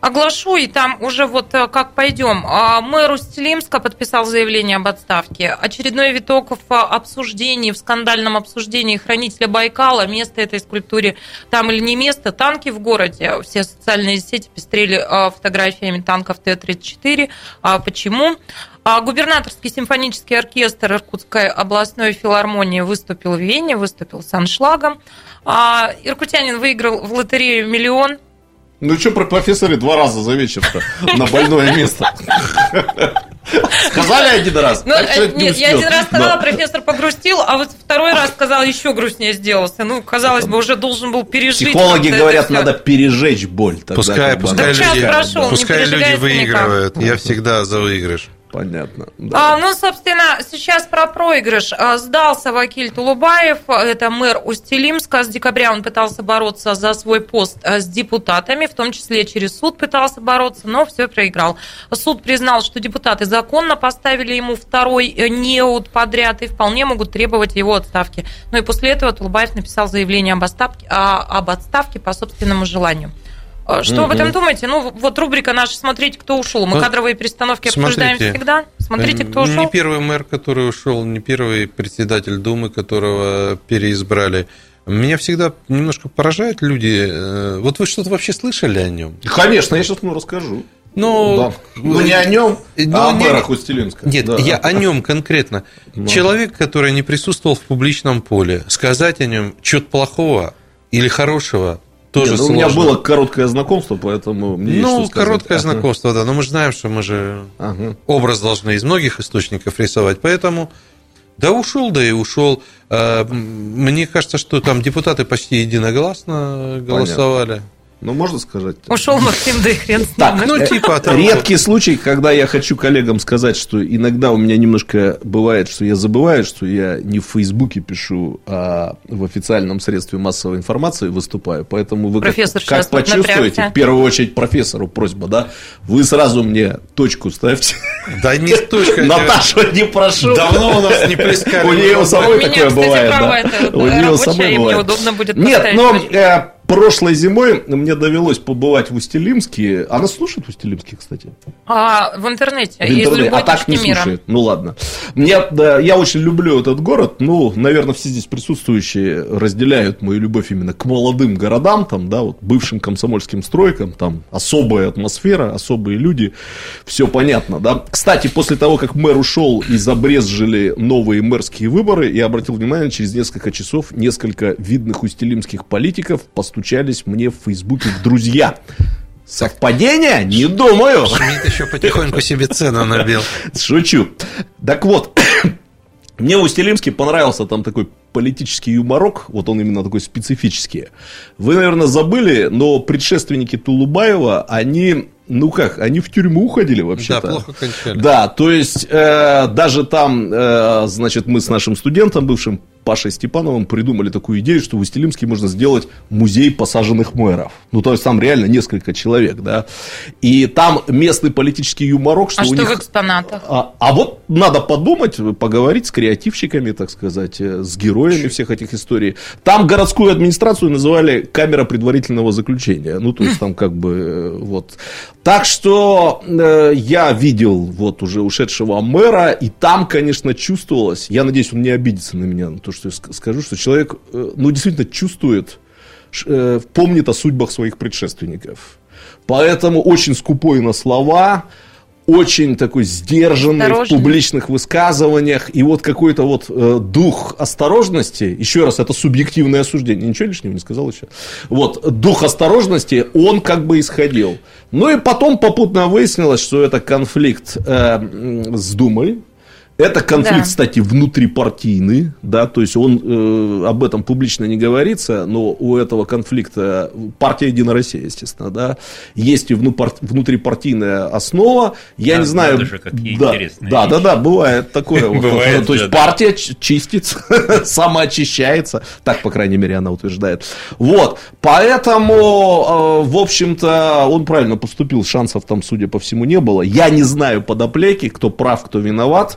Оглашу, и там уже вот э, как пойдем. А, мэр Устилимска подписал заявление об отставке. Очередной виток в обсуждении, в скандальном обсуждении хранителя Байкала, место этой скульптуре там или не место, танки в городе. Все социальные сети пестрели э, фотографиями танков Т-34. А почему? А губернаторский симфонический оркестр Иркутской областной филармонии выступил в Вене, выступил с аншлагом. А иркутянин выиграл в лотерею миллион ну что про профессора два раза за вечер-то на больное место? Сказали один раз? Ну, нет, я один раз сказала, професор погрустил, а вот второй раз сказал, еще грустнее сделался. Ну, казалось бы, уже должен был пережить. Психологи говорят, надо пережечь боль. Пускай, пускай люди, пускай люди выигрывают. Я всегда за выигрыш. Понятно. Да. А, ну, собственно, сейчас про проигрыш. А, сдался Вакиль Тулубаев, это мэр Устилимска. С декабря он пытался бороться за свой пост а, с депутатами, в том числе через суд пытался бороться, но все проиграл. Суд признал, что депутаты законно поставили ему второй э, неуд подряд и вполне могут требовать его отставки. Ну и после этого Тулубаев написал заявление об отставке, об отставке по собственному желанию. А что вы об этом думаете? Ну, вот рубрика наша «Смотрите, кто ушел». Мы ну, кадровые перестановки обсуждаем смотрите, всегда. Смотрите, кто ушел. Не первый мэр, который ушел, не первый председатель Думы, которого переизбрали. Меня всегда немножко поражают люди. Э, вот вы что-то вообще слышали о нем? Конечно, я сейчас ну, расскажу. Ну, да. ну не о нем, ну, а о мэрах Устилинска. Нет, да. я о нем конкретно. Да. Человек, который не присутствовал в публичном поле, сказать о нем что-то плохого или хорошего тоже Нет, ну, У меня было короткое знакомство, поэтому мне Ну, есть что короткое ага. знакомство, да. Но мы же знаем, что мы же ага. образ должны из многих источников рисовать. Поэтому да ушел, да и ушел. А, мне кажется, что там депутаты почти единогласно голосовали. Понятно. Ну, можно сказать. Ушел Максим, да и хрен с Так, ну, типа того. Редкий случай, когда я хочу коллегам сказать, что иногда у меня немножко бывает, что я забываю, что я не в Фейсбуке пишу, а в официальном средстве массовой информации выступаю. Поэтому вы Профессор как, как почувствуете, в первую очередь профессору просьба, да, вы сразу мне точку ставьте. Да не точка. Наташу не прошу. Давно у нас не плескали. У нее самой такое бывает. У нее самой бывает. Нет, но э, прошлой зимой мне довелось побывать в Устилимске. Она слушает Устилимске, кстати? А, в интернете. В интернете. а так не мира. слушает. Ну ладно. Мне, да, я очень люблю этот город. Ну, наверное, все здесь присутствующие разделяют мою любовь именно к молодым городам, там, да, вот бывшим комсомольским стройкам. Там особая атмосфера, особые люди. Все понятно, да. Кстати, после того, как мэр ушел и забрезжили новые мэрские выборы, я обратил внимание, через несколько часов несколько видных устилимских политиков поступили постучались мне в Фейсбуке в друзья. Совпадение? Не думаю. Шмидт еще потихоньку себе цену набил. Шучу. Так вот, <coughs> мне в Устилимске понравился там такой политический юморок, вот он именно такой специфический. Вы, наверное, забыли, но предшественники Тулубаева, они ну как, они в тюрьму уходили вообще-то. Да, плохо кончали. Да, то есть э, даже там, э, значит, мы с нашим студентом бывшим Пашей Степановым придумали такую идею, что в Устилимске можно сделать музей посаженных мэров. Ну, то есть там реально несколько человек, да. И там местный политический юморок, что а у что них... в экспонатах? А, а вот надо подумать, поговорить с креативщиками, так сказать, э, с героями Чуть. всех этих историй. Там городскую администрацию называли камера предварительного заключения. Ну, то есть там как бы э, вот. Так что э, я видел вот уже ушедшего мэра, и там, конечно, чувствовалось, я надеюсь, он не обидится на меня, на то, что я скажу, что человек, э, ну, действительно чувствует, э, помнит о судьбах своих предшественников. Поэтому очень скупой на слова, очень такой сдержанный Осторожный. в публичных высказываниях. И вот какой-то вот э, дух осторожности, еще раз, это субъективное осуждение, ничего лишнего не сказал еще. Вот, дух осторожности, он как бы исходил. Ну и потом попутно выяснилось, что это конфликт э, с Думой, это конфликт, да. кстати, внутрипартийный, да, то есть он э, об этом публично не говорится, но у этого конфликта партия Единая Россия, естественно, да, есть и внутрипартийная основа. Я да, не знаю, же, какие да, да, да, да, бывает такое. Бывает, то есть партия чистится, <laughs> самоочищается, так по крайней мере она утверждает. Вот, поэтому, э, в общем-то, он правильно поступил, шансов там, судя по всему, не было. Я не знаю подоплеки, кто прав, кто виноват.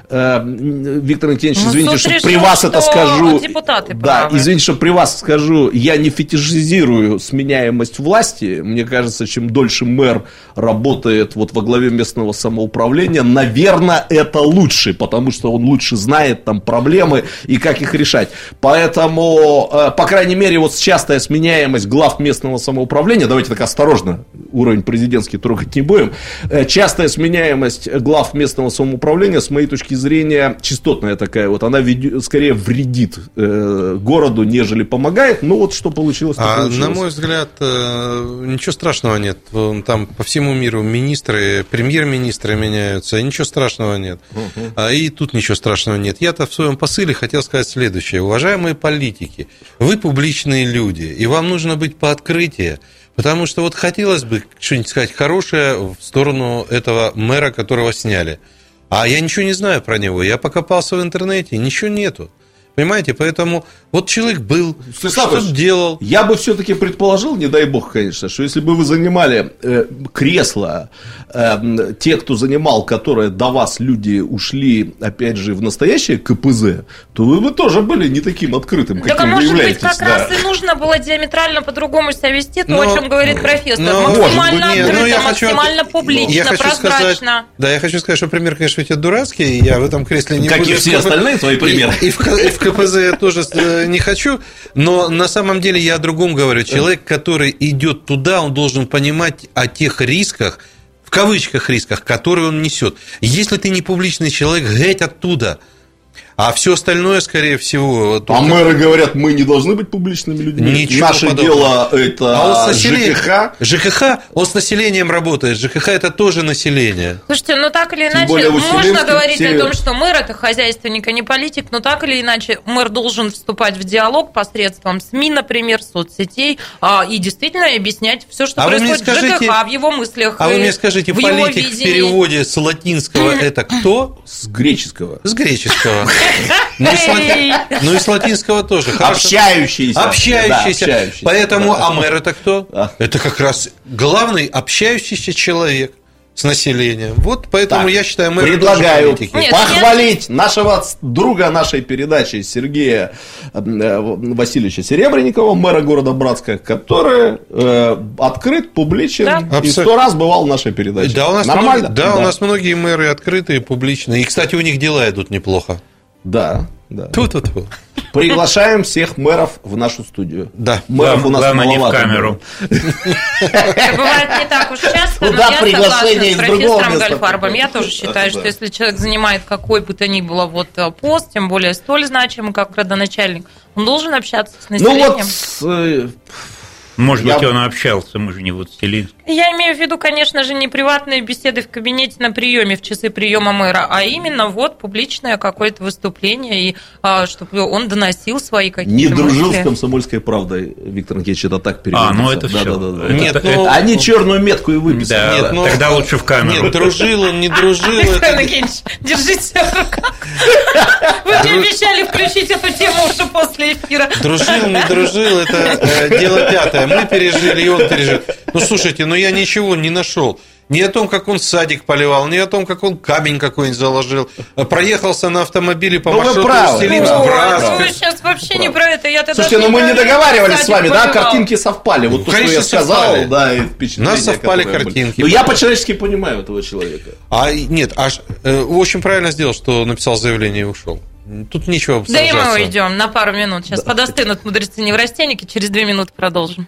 э, Виктор Никитич, ну, извините, что при вас это скажу. Депутаты да, правы. извините, что при вас скажу, я не фетишизирую сменяемость власти. Мне кажется, чем дольше мэр работает вот во главе местного самоуправления, наверное, это лучше, потому что он лучше знает там проблемы и как их решать. Поэтому, э, по крайней мере, вот частая сменяемость глав местного самоуправления, давайте так осторожно, уровень президентский трогать не будем, э, частая сменяемость глав местного самоуправления, с моей точки зрения, частотная такая вот, она ведь, скорее вредит э, городу, нежели помогает, но вот что получилось, а, получилось. На мой взгляд, ничего страшного нет. Там по всему миру министры, премьер-министры меняются, и ничего страшного нет. Угу. И тут ничего страшного нет. Я-то в своем посыле хотел сказать следующее. Уважаемые политики, вы публичные люди, и вам нужно быть по открытию. Потому что вот хотелось бы что-нибудь сказать хорошее в сторону этого мэра, которого сняли. А я ничего не знаю про него. Я покопался в интернете, ничего нету. Понимаете, поэтому вот человек был, что делал. Я бы все-таки предположил, не дай бог, конечно, что если бы вы занимали э, кресло, э, те, кто занимал, которые до вас люди ушли, опять же, в настоящее КПЗ, то вы бы тоже были не таким открытым, каким так, а вы может являетесь. быть, как да. раз и нужно было диаметрально по-другому себя вести, то, но, о чем говорит профессор. Но, максимально быть, открыто, я максимально хочу, публично, я хочу прозрачно. Сказать, да, я хочу сказать, что пример, конечно, ведь дурацкий, я в этом кресле не как буду. Как и все остальные твои примеры. И, и, в, и в КПЗ я тоже э, не хочу, но на самом деле я о другом говорю. Человек, который идет туда, он должен понимать о тех рисках, в кавычках рисках, которые он несет. Если ты не публичный человек, геть оттуда – а все остальное, скорее всего... Только... А мэры говорят, мы не должны быть публичными людьми. Ничего Наше подобного. дело это а он с населением... ЖКХ. ЖКХ, он с населением работает. ЖКХ это тоже население. Слушайте, ну так или иначе, можно говорить все... о том, что мэр это хозяйственник, а не политик, но так или иначе мэр должен вступать в диалог посредством СМИ, например, соцсетей, а, и действительно объяснять все, что а происходит скажите, в ЖКХ, в его мыслях. А вы мне скажите, политик в переводе с латинского <clears throat> это кто? С греческого. С греческого. <laughs> Ну и, с лати... ну и с латинского тоже. Хорошо. Общающийся. Общающийся. Да, общающийся. Поэтому да. Амер это кто? А. Это как раз главный общающийся человек с населением. Вот поэтому так, я считаю, мы предлагаю Нет, похвалить я... нашего друга нашей передачи Сергея э, Васильевича Серебренникова, мэра города Братска, который э, открыт, публичен да? и сто раз бывал в нашей передаче. Да, у нас Нормально? Много, да, да, у нас многие мэры открытые, публичные. И, кстати, у них дела идут неплохо. Да, да. Ту-ту-ту. Приглашаем всех мэров в нашу студию. Да. Мэров у нас Главное, не в камеру. Бывает не так уж часто, но я согласна с профессором Гальфарбом. Я тоже считаю, что если человек занимает какой бы то ни было вот э, пост, тем более столь значимый, как родоначальник, он должен общаться с населением. Ну вот э, может я... быть, он общался, мы же не вот Стелинский. Я имею в виду, конечно же, не приватные беседы в кабинете на приеме в часы приема мэра, а именно вот публичное какое-то выступление, и а, чтобы он доносил свои какие-то Не дружил мысли. с комсомольской правдой, Виктор Никитич, это так переводится. А, ну это все. Да, да, да. Нет, это, ну... Они черную метку и выписали. Да, Нет, ну... тогда лучше в камеру. Нет, дружил он, не дружил. Виктор Никитич, держите себя в руках. Вы мне обещали включить эту тему уже после эфира. Дружил, не дружил, это э, дело пятое мы пережили, и он пережил. Ну, слушайте, ну я ничего не нашел. Ни о том, как он садик поливал, ни о том, как он камень какой-нибудь заложил. Проехался на автомобиле по ну, маршруту Стилимск в Ну, сейчас вообще не про это. Я Слушайте, ну мы не договаривались с вами, да? Картинки совпали. Вот то, что я сказал, да, и впечатление. У нас совпали картинки. Ну, я по-человечески понимаю этого человека. А нет, аж э, очень правильно сделал, что написал заявление и ушел. Тут ничего Да и мы уйдем на пару минут. Сейчас да. подостынут мудрецы неврастенники, через две минуты продолжим.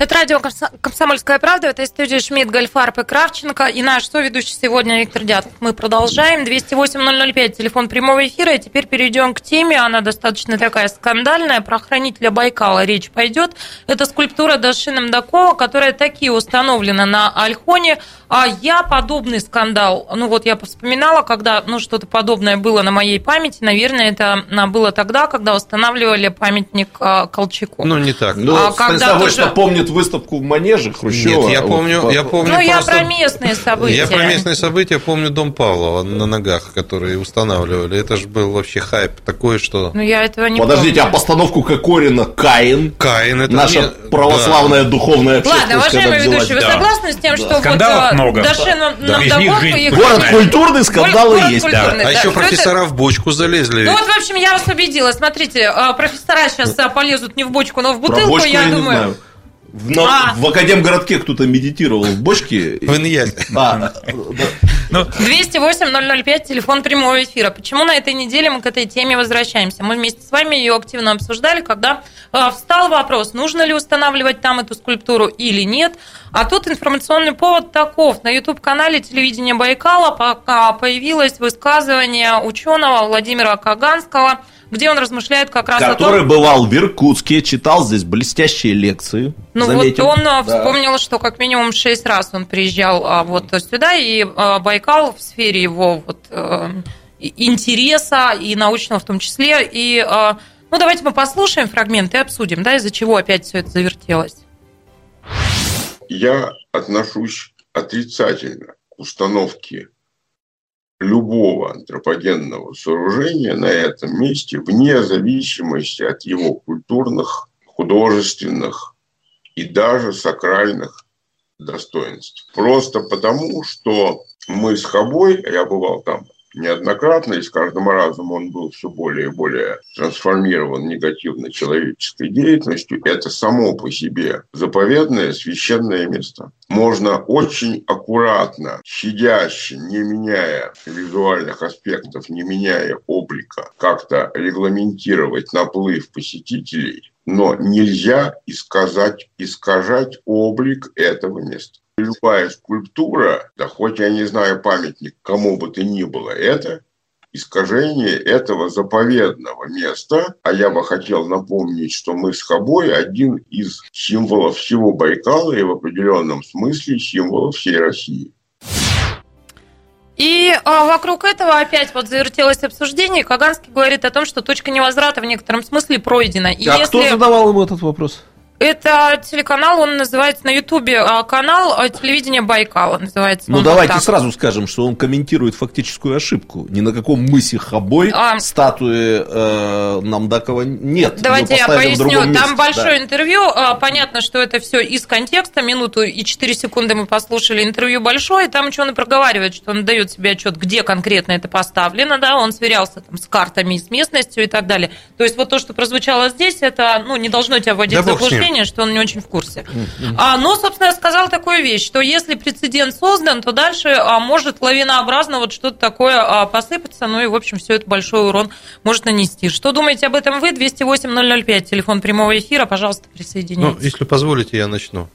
Это радио «Комсомольская правда». Это из студии Шмидт, Гольфарб и Кравченко. И наш соведущий сегодня Виктор Дятлов. Мы продолжаем. 208-005, телефон прямого эфира. И теперь перейдем к теме. Она достаточно такая скандальная. Про хранителя Байкала речь пойдет. Это скульптура Дашина Мдакова, которая такие установлена на Альхоне. А я подобный скандал, ну вот я вспоминала, когда ну, что-то подобное было на моей памяти. Наверное, это было тогда, когда устанавливали памятник а, Колчаку. Ну, не так. Ну, а когда тоже... что помнит выставку в Манеже Хрущева. Нет, я помню, вот, я помню Ну, я про местные события. Я про местные события помню Дом Павлова на ногах, которые устанавливали. Это же был вообще хайп такой, что... Ну, я этого не Подождите, помню. а постановку Кокорина Каин? Каин, это Наша не- православная духовная общественность. Ладно, взялась. ведущий, вы Да. согласны с тем, что Скандалов вот много. Даши нам, Да. Без них жизнь и- культурная. Город культурный, скандалы Город есть. культурный, А да. еще Что это- профессора в бочку залезли. Ну вот, в общем, я вас убедила. Смотрите, а, профессора сейчас а, полезут не в бочку, но в бутылку, я думаю. В, на- А. в Академгородке кто-то медитировал в бочке. В Иньязе. А, <laughs> да. 208-005, телефон прямого эфира. Почему на этой неделе мы к этой теме возвращаемся? Мы вместе с вами ее активно обсуждали, когда а, встал вопрос, нужно ли устанавливать там эту скульптуру или нет. А тут информационный повод таков. На YouTube-канале телевидения Байкала пока появилось высказывание ученого Владимира Каганского, где он размышляет как раз о Который том, бывал в Иркутске, читал здесь блестящие лекции. ну заметим. вот он а, Да. вспомнил, что как минимум шесть раз он приезжал а, вот сюда, и а, Байкал в сфере его вот, э, интереса и научного в том числе. И ну давайте мы послушаем фрагмент и обсудим, да, из-за чего опять все это завертелось. я отношусь отрицательно к установке любого антропогенного сооружения на этом месте вне зависимости от его культурных, художественных и даже сакральных достоинств. Просто потому, что мы с Хабой, я бывал там неоднократно, и с каждым разом он был все более и более трансформирован негативно человеческой деятельностью, это само по себе заповедное священное место. Можно очень аккуратно, щадяще, не меняя визуальных аспектов, не меняя облика, как-то регламентировать наплыв посетителей, но нельзя исказать, искажать облик этого места любая скульптура, да хоть я не знаю памятник кому бы то ни было, это искажение этого заповедного места. А я бы хотел напомнить, что мы с Хабой один из символов всего Байкала и в определенном смысле символов всей России. И а, вокруг этого опять вот завертелось обсуждение. и Каганский говорит о том, что точка невозврата в некотором смысле пройдена. И А кто задавал ему этот вопрос? Это телеканал, он называется на Ютубе а, канал а, телевидения Байкала. Называется Ну, давайте так. сразу скажем, что он комментирует фактическую ошибку. Ни на каком мысе Хабой А. статуи э, Намдакова нет. Давайте я поясню. Там месте. большое Да. интервью. А, Понятно, что это все из контекста. Минуту и 4 секунды мы послушали. Интервью большое. Там еще он и проговаривает, что он дает себе отчет, где конкретно это поставлено. Да? Он сверялся там, с картами и с местностью и так далее. То есть вот то, что прозвучало здесь, это ну, не должно тебя вводить Да в бог заблуждение, что он не очень в курсе. А, но, собственно, я сказал такую вещь, что если прецедент создан, то дальше а, может лавинообразно вот что-то такое а, посыпаться, ну и, в общем, все это большой урон может нанести. Что думаете об этом вы? 208-005, телефон прямого эфира, пожалуйста, Ну, присоединяйтесь. если позволите, я начну.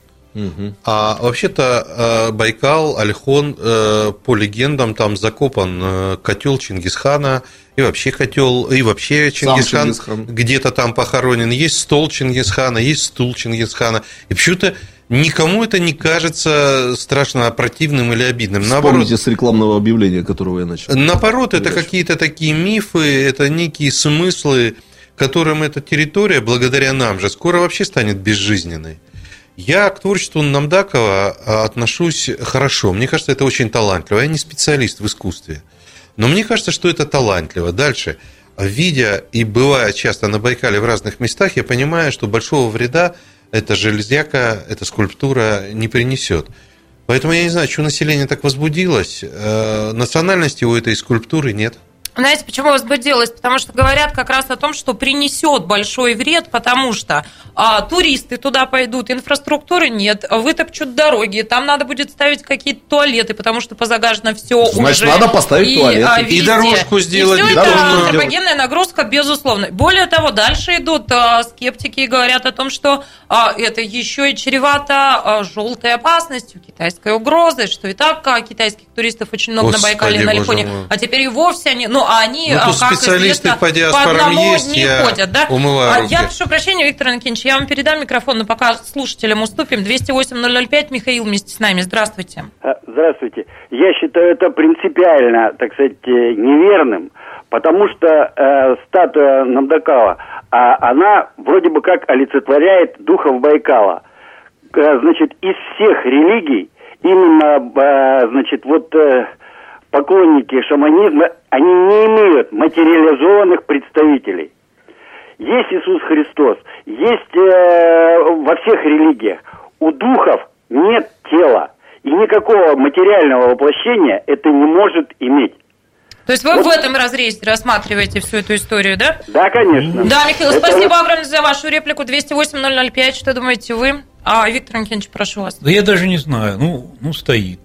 А вообще-то э, Байкал, Альхон, э, по легендам, там закопан э, котел Чингисхана, и вообще котел, и вообще Чингисхан, Чингисхан. где-то там похоронен. Есть стол Чингисхана, есть стул Чингисхана. И почему-то никому это не кажется страшно противным или обидным. Наоборот, Вспомните с рекламного объявления, которого я начал. Наоборот, это какие-то такие мифы, это некие смыслы, которым эта территория, благодаря нам же, скоро вообще станет безжизненной. Я к творчеству Намдакова а, отношусь хорошо. Мне кажется, это очень талантливо. Я не специалист в искусстве. Но мне кажется, что это талантливо. Дальше. Видя и бывая часто на Байкале в разных местах, я понимаю, что большого вреда эта железяка, эта скульптура не принесет. Поэтому я не знаю, что население так возбудилось. Э, Национальности у этой скульптуры нет. Знаете, почему возбудилась? Потому что говорят как раз о том, что принесет большой вред, потому что а, туристы туда пойдут, инфраструктуры нет, вытопчут дороги, там надо будет ставить какие-то туалеты, потому что позагажено все Значит, уже. надо поставить и, туалеты. а, И дорожку сделать, И все это антропогенная нагрузка, безусловно. Более того, дальше идут а, скептики и говорят о том, что а, это еще и чревато а, желтой опасностью, китайской угрозой, что и так а, китайских туристов очень много Господи, на Байкале и на мой. а теперь и вовсе они, ну, а они, Ну, а, как специалисты известно, по диаспорам одному есть, не я ходят, да? умываю А руки. я прошу прощения, Виктор Анкинович, я вам передам микрофон, но пока слушателям уступим. 208-005, Михаил вместе с нами. Здравствуйте. А, Здравствуйте. Я считаю это принципиально, так сказать, э, неверным, потому что э, статуя Намдакала, а, она вроде бы как олицетворяет духов Байкала. э, значит, из всех религий именно, э, значит, вот поклонники шаманизма, они не имеют материализованных представителей. Есть Иисус Христос, есть э, во всех религиях. У духов нет тела. И никакого материального воплощения это не может иметь. То есть вы вот. в этом разрезе рассматриваете всю эту историю, да? Да, конечно. Да, Михаил, это спасибо вот... огромное за вашу реплику. 208-005, что думаете вы? А, Виктор Никитич, прошу вас. Да я даже не знаю. Ну, ну стоит.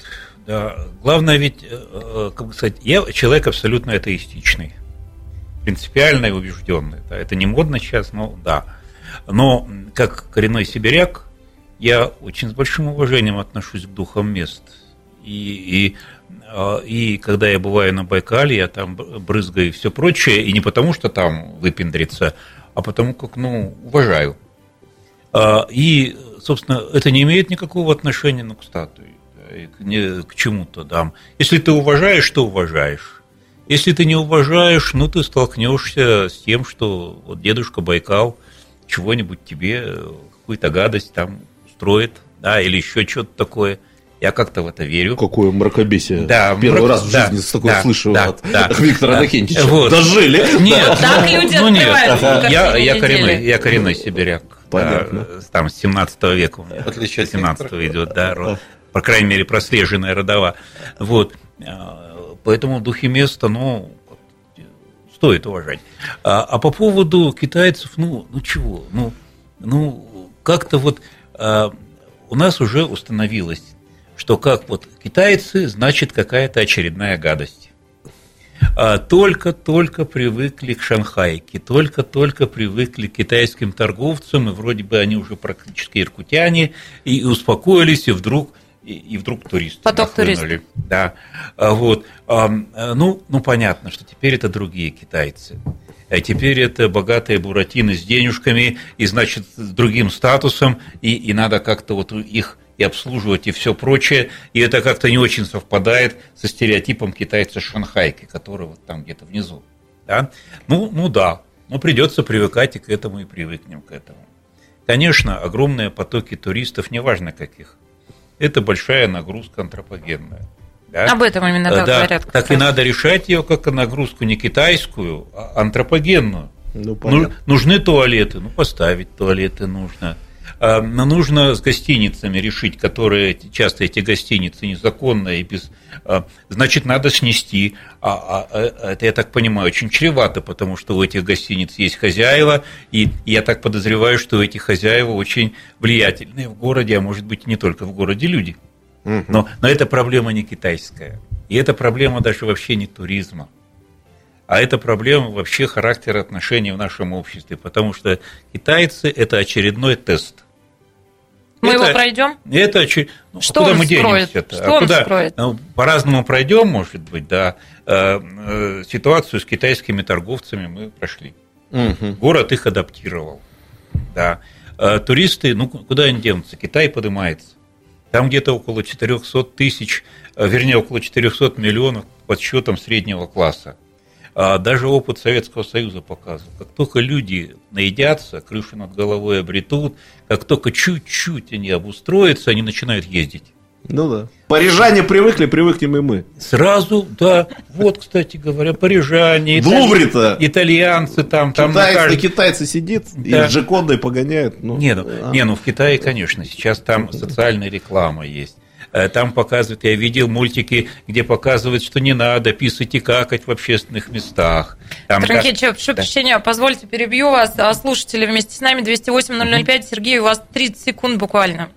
Да. Главное ведь, э, э, как бы сказать, я человек абсолютно атеистичный. Принципиально и убежденный. Да. Это не модно сейчас, но да. Но как коренной сибиряк, я очень с большим уважением отношусь к духам мест. И, и а, и когда я бываю на Байкале, я там брызгаю и все прочее, и не потому, что там выпендриться, а потому как, ну, уважаю. А, и, собственно, это не имеет никакого отношения ну, к статуе, к, к чему-то. Да. Если ты уважаешь, то уважаешь. Если ты не уважаешь, ну, ты столкнешься с тем, что вот дедушка Байкал чего-нибудь тебе, какую-то гадость там устроит, да, или еще что-то такое – я как-то в это верю. Какое мракобесие. Да, Первый мрак... раз в жизни да, такое да, слышу да, от да, Виктора да. Накентича. Вот. Дожили. Нет, да. так люди ну, нет, я, я, коренной, я коренной сибиряк. Понятно. Да, там с 17 века. Отлично. 17 идет, да, род. По крайней мере, прослеженная родова. Вот. А, поэтому духи места, ну, стоит уважать. А, а по поводу китайцев, ну, ну чего? Ну, ну как-то вот а, у нас уже установилось что как вот китайцы, значит какая-то очередная гадость. А только-только привыкли к шанхайке, только-только привыкли к китайским торговцам, и вроде бы они уже практически иркутяне, и успокоились, и вдруг и, и вдруг туристы Поток туристов. Да, а вот, ну, ну, понятно, что теперь это другие китайцы. А теперь это богатые буратины с денежками и, значит, с другим статусом, и, и надо как-то вот их и обслуживать и все прочее. И это как-то не очень совпадает со стереотипом китайца Шанхайки, который вот там где-то внизу. Да? Ну, ну да, но придется привыкать и к этому, и привыкнем к этому. Конечно, огромные потоки туристов, неважно каких, это большая нагрузка антропогенная. Да? Об этом именно так да, говорят. Так и надо решать ее как нагрузку не китайскую, а антропогенную. Ну, Нужны туалеты, ну поставить туалеты нужно. А, нужно с гостиницами решить, которые часто эти гостиницы незаконные и без... А, значит, надо снести. А, а это, я так понимаю, очень чревато, потому что у этих гостиниц есть хозяева, и я так подозреваю, что у этих хозяева очень влиятельные в городе, а может быть, не только в городе люди. Но, но эта проблема не китайская. И эта проблема даже вообще не туризма а это проблема вообще характера отношений в нашем обществе, потому что китайцы – это очередной тест – мы это, его пройдем? Это ну, что куда мы денемся-то? Что а куда? Скроет? Ну, по-разному пройдем, может быть, да. Э, э, ситуацию с китайскими торговцами мы прошли. Угу. Город их адаптировал. Да. Э, туристы, ну куда они денутся? Китай поднимается. Там где-то около 400 тысяч, вернее, около 400 миллионов подсчетом среднего класса. А даже опыт Советского Союза показывал, как только люди наедятся, крышу над головой обретут, как только чуть-чуть они обустроятся, они начинают ездить. Ну да. Парижане привыкли, привыкнем и мы. Сразу, да. Вот, кстати говоря, парижане. В Лувре-то. Итальянцы там. Китайцы, там каждый... китайцы сидит да. и с Джекондой погоняет. Ну, не, ну, а. не, ну в Китае, конечно, сейчас там социальная реклама есть. Э, там показывают, я видел мультики, где показывают, что не надо писать и какать в общественных местах. Там Трункевич, как... прошу да. прощения, позвольте перебью вас. А слушатели вместе с нами 208-005. Угу. Сергей, у вас 30 секунд буквально.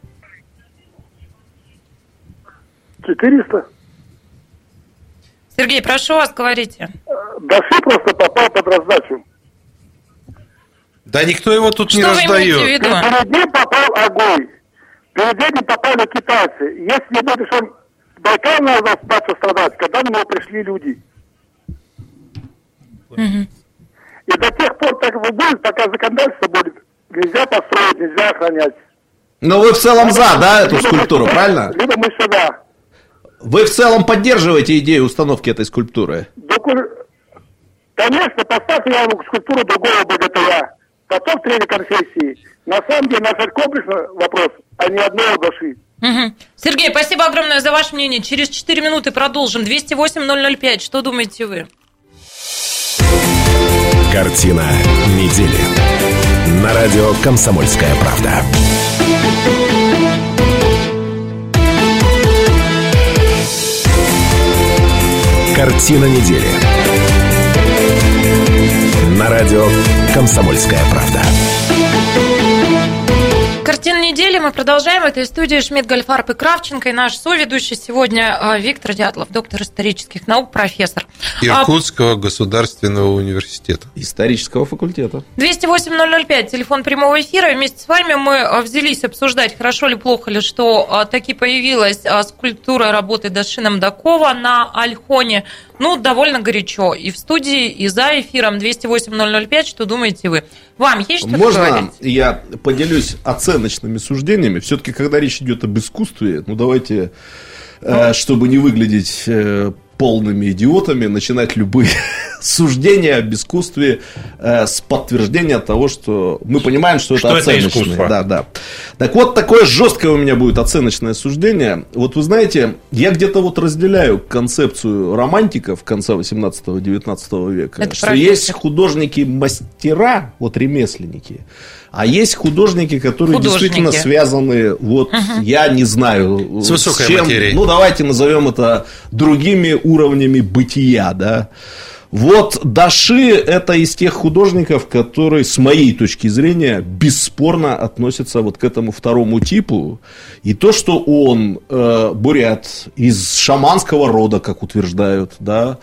400. Сергей, прошу вас, говорите. Да все просто попал под раздачу. Да никто его тут что не раздает. Что вы имеете в виду? Перед ним попал огонь. Перед этим попали китайцы. Если будешь он Байкал надо дальше страдать, когда на него пришли люди. Угу. И до тех пор так будет, пока законодательство будет, нельзя построить, нельзя охранять. Но вы в целом за, да, эту скульптуру, правильно? Либо мы сюда. Вы в целом поддерживаете идею установки этой скульптуры? Конечно, поставьте я скульптуру другого богатыря. Потом третьей конфессии. На самом деле, наш комплексный вопрос а не одного души. Угу. Сергей, спасибо огромное за ваше мнение. Через 4 минуты продолжим. 208-005. Что думаете вы? Картина недели. На радио «Комсомольская правда». Картина недели. На радио «Комсомольская правда». Картина недели. Мы продолжаем. Это из студии Шмидт, Гольфарб и Кравченко. И наш соведущий сегодня а, Виктор Дятлов, доктор исторических наук, профессор. А, Иркутского государственного университета. Исторического факультета. 208-005, телефон прямого эфира. Вместе с вами мы а, взялись обсуждать, хорошо ли, плохо ли, что таки появилась скульптура работы Дашина Мдакова на Альхоне. Ну, довольно горячо. И в студии, и за эфиром 208-005. Что думаете вы? Вам есть что Можно говорить? я поделюсь оценочными суждениями? Все-таки, когда речь идет об искусстве, ну давайте, э, ну. чтобы не выглядеть э, полными идиотами, начинать любые <laughs> суждения об искусстве э, с подтверждения того, что мы понимаем, что, что это оценочное. Это да, да. Так вот, такое жесткое у меня будет оценочное суждение. Вот вы знаете, я где-то вот разделяю концепцию романтиков конца 18-19 века, это что профессор. есть художники-мастера, вот ремесленники, а есть художники, которые художники. действительно связаны, вот угу. я не знаю, с высокой с чем, материей. Ну, давайте назовем это другими уровнями бытия, да. Вот Даши это из тех художников, которые, с моей точки зрения, бесспорно относятся вот к этому второму типу. И то, что он э, бурят из шаманского рода, как утверждают, да,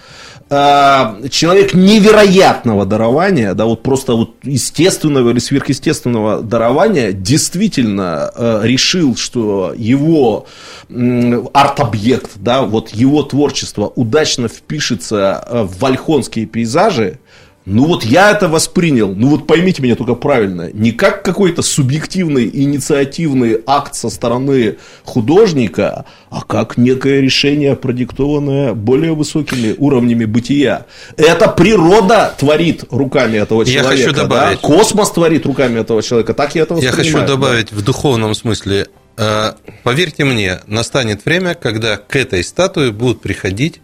э, человек невероятного дарования, да, вот просто вот естественного или сверхъестественного дарования, действительно э, решил, что его э, арт-объект, да, вот его творчество удачно впишется э, в Вальхон японские пейзажи, ну вот я это воспринял, ну вот поймите меня только правильно, не как какой-то субъективный инициативный акт со стороны художника, а как некое решение, продиктованное более высокими уровнями бытия. Это природа творит руками этого человека. Я хочу добавить. Да? Космос творит руками этого человека. Так я это воспринимаю. Я хочу добавить да. в духовном смысле. Э, поверьте мне, настанет время, когда к этой статуе будут приходить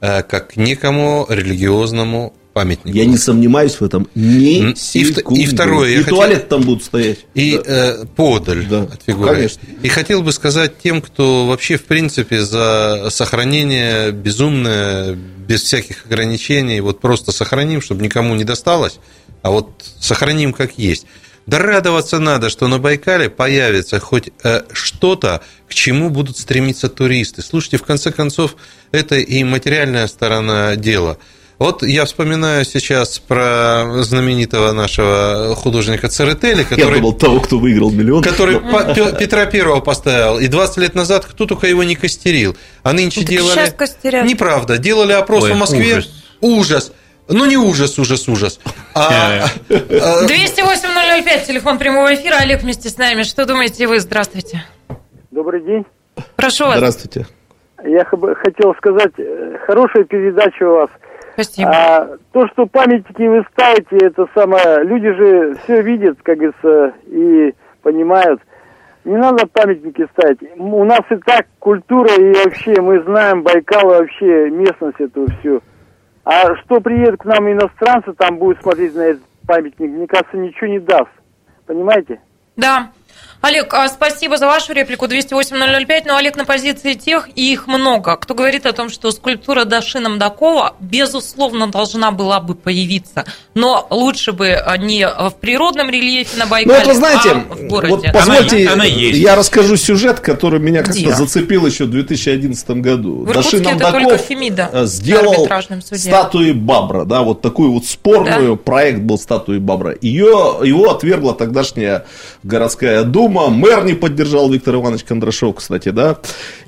как к некому религиозному памятнику. Я не сомневаюсь в этом ни секунды. И, второе. И туалет хотел... там будут стоять. И да. э, подаль да. от фигуры. Конечно. И хотел бы сказать тем, кто вообще, в принципе, за сохранение безумное, без всяких ограничений, вот просто сохраним, чтобы никому не досталось, а вот сохраним как есть. Да радоваться надо, что на Байкале появится хоть э, что-то, к чему будут стремиться туристы. Слушайте, в конце концов, это и материальная сторона дела. Вот я вспоминаю сейчас про знаменитого нашего художника Церетели, который... Я думал, того, кто выиграл миллион. Который Петра Первого поставил, и 20 лет назад кто только его не костерил. А нынче так делали... Сейчас костерят. Неправда. Делали опрос Ой, в Москве. Ужас. ужас. Ну, не ужас, ужас, ужас. А, э. а, а 208 925, телефон прямого эфира. Олег вместе с нами. Что думаете вы? Здравствуйте. Добрый день. Прошу вас. Здравствуйте. Я хотел сказать, э, хорошая передача у вас. Спасибо. А, то, что памятники вы ставите, это самое... Люди же все видят, как говорится, и понимают. Не надо памятники ставить. У нас и так культура, и вообще мы знаем Байкал, и вообще местность эту всю. А что приедут к нам иностранцы, там будут смотреть на это памятник, мне кажется, ничего не даст. Понимаете? Да. Олег, а, спасибо за вашу реплику 208-005. Но Олег на позиции тех, и их много, кто говорит о том, что скульптура Дашина Мдакова, безусловно, должна была бы появиться. Но лучше бы не в природном рельефе на Байкале, ну, вот знаете, а в городе. Вот позвольте, она, она есть. я расскажу сюжет, который меня как-то зацепил еще в 2011 году. В Дашин Мдаков Фемида э, сделал статуи Бабра, да, вот такую вот спорную, да? проект был статуи Бабра. Ее, его отвергла тогдашняя городская дума, Дума, мэр не поддержал Виктор Иванович Кондрашов, кстати, да.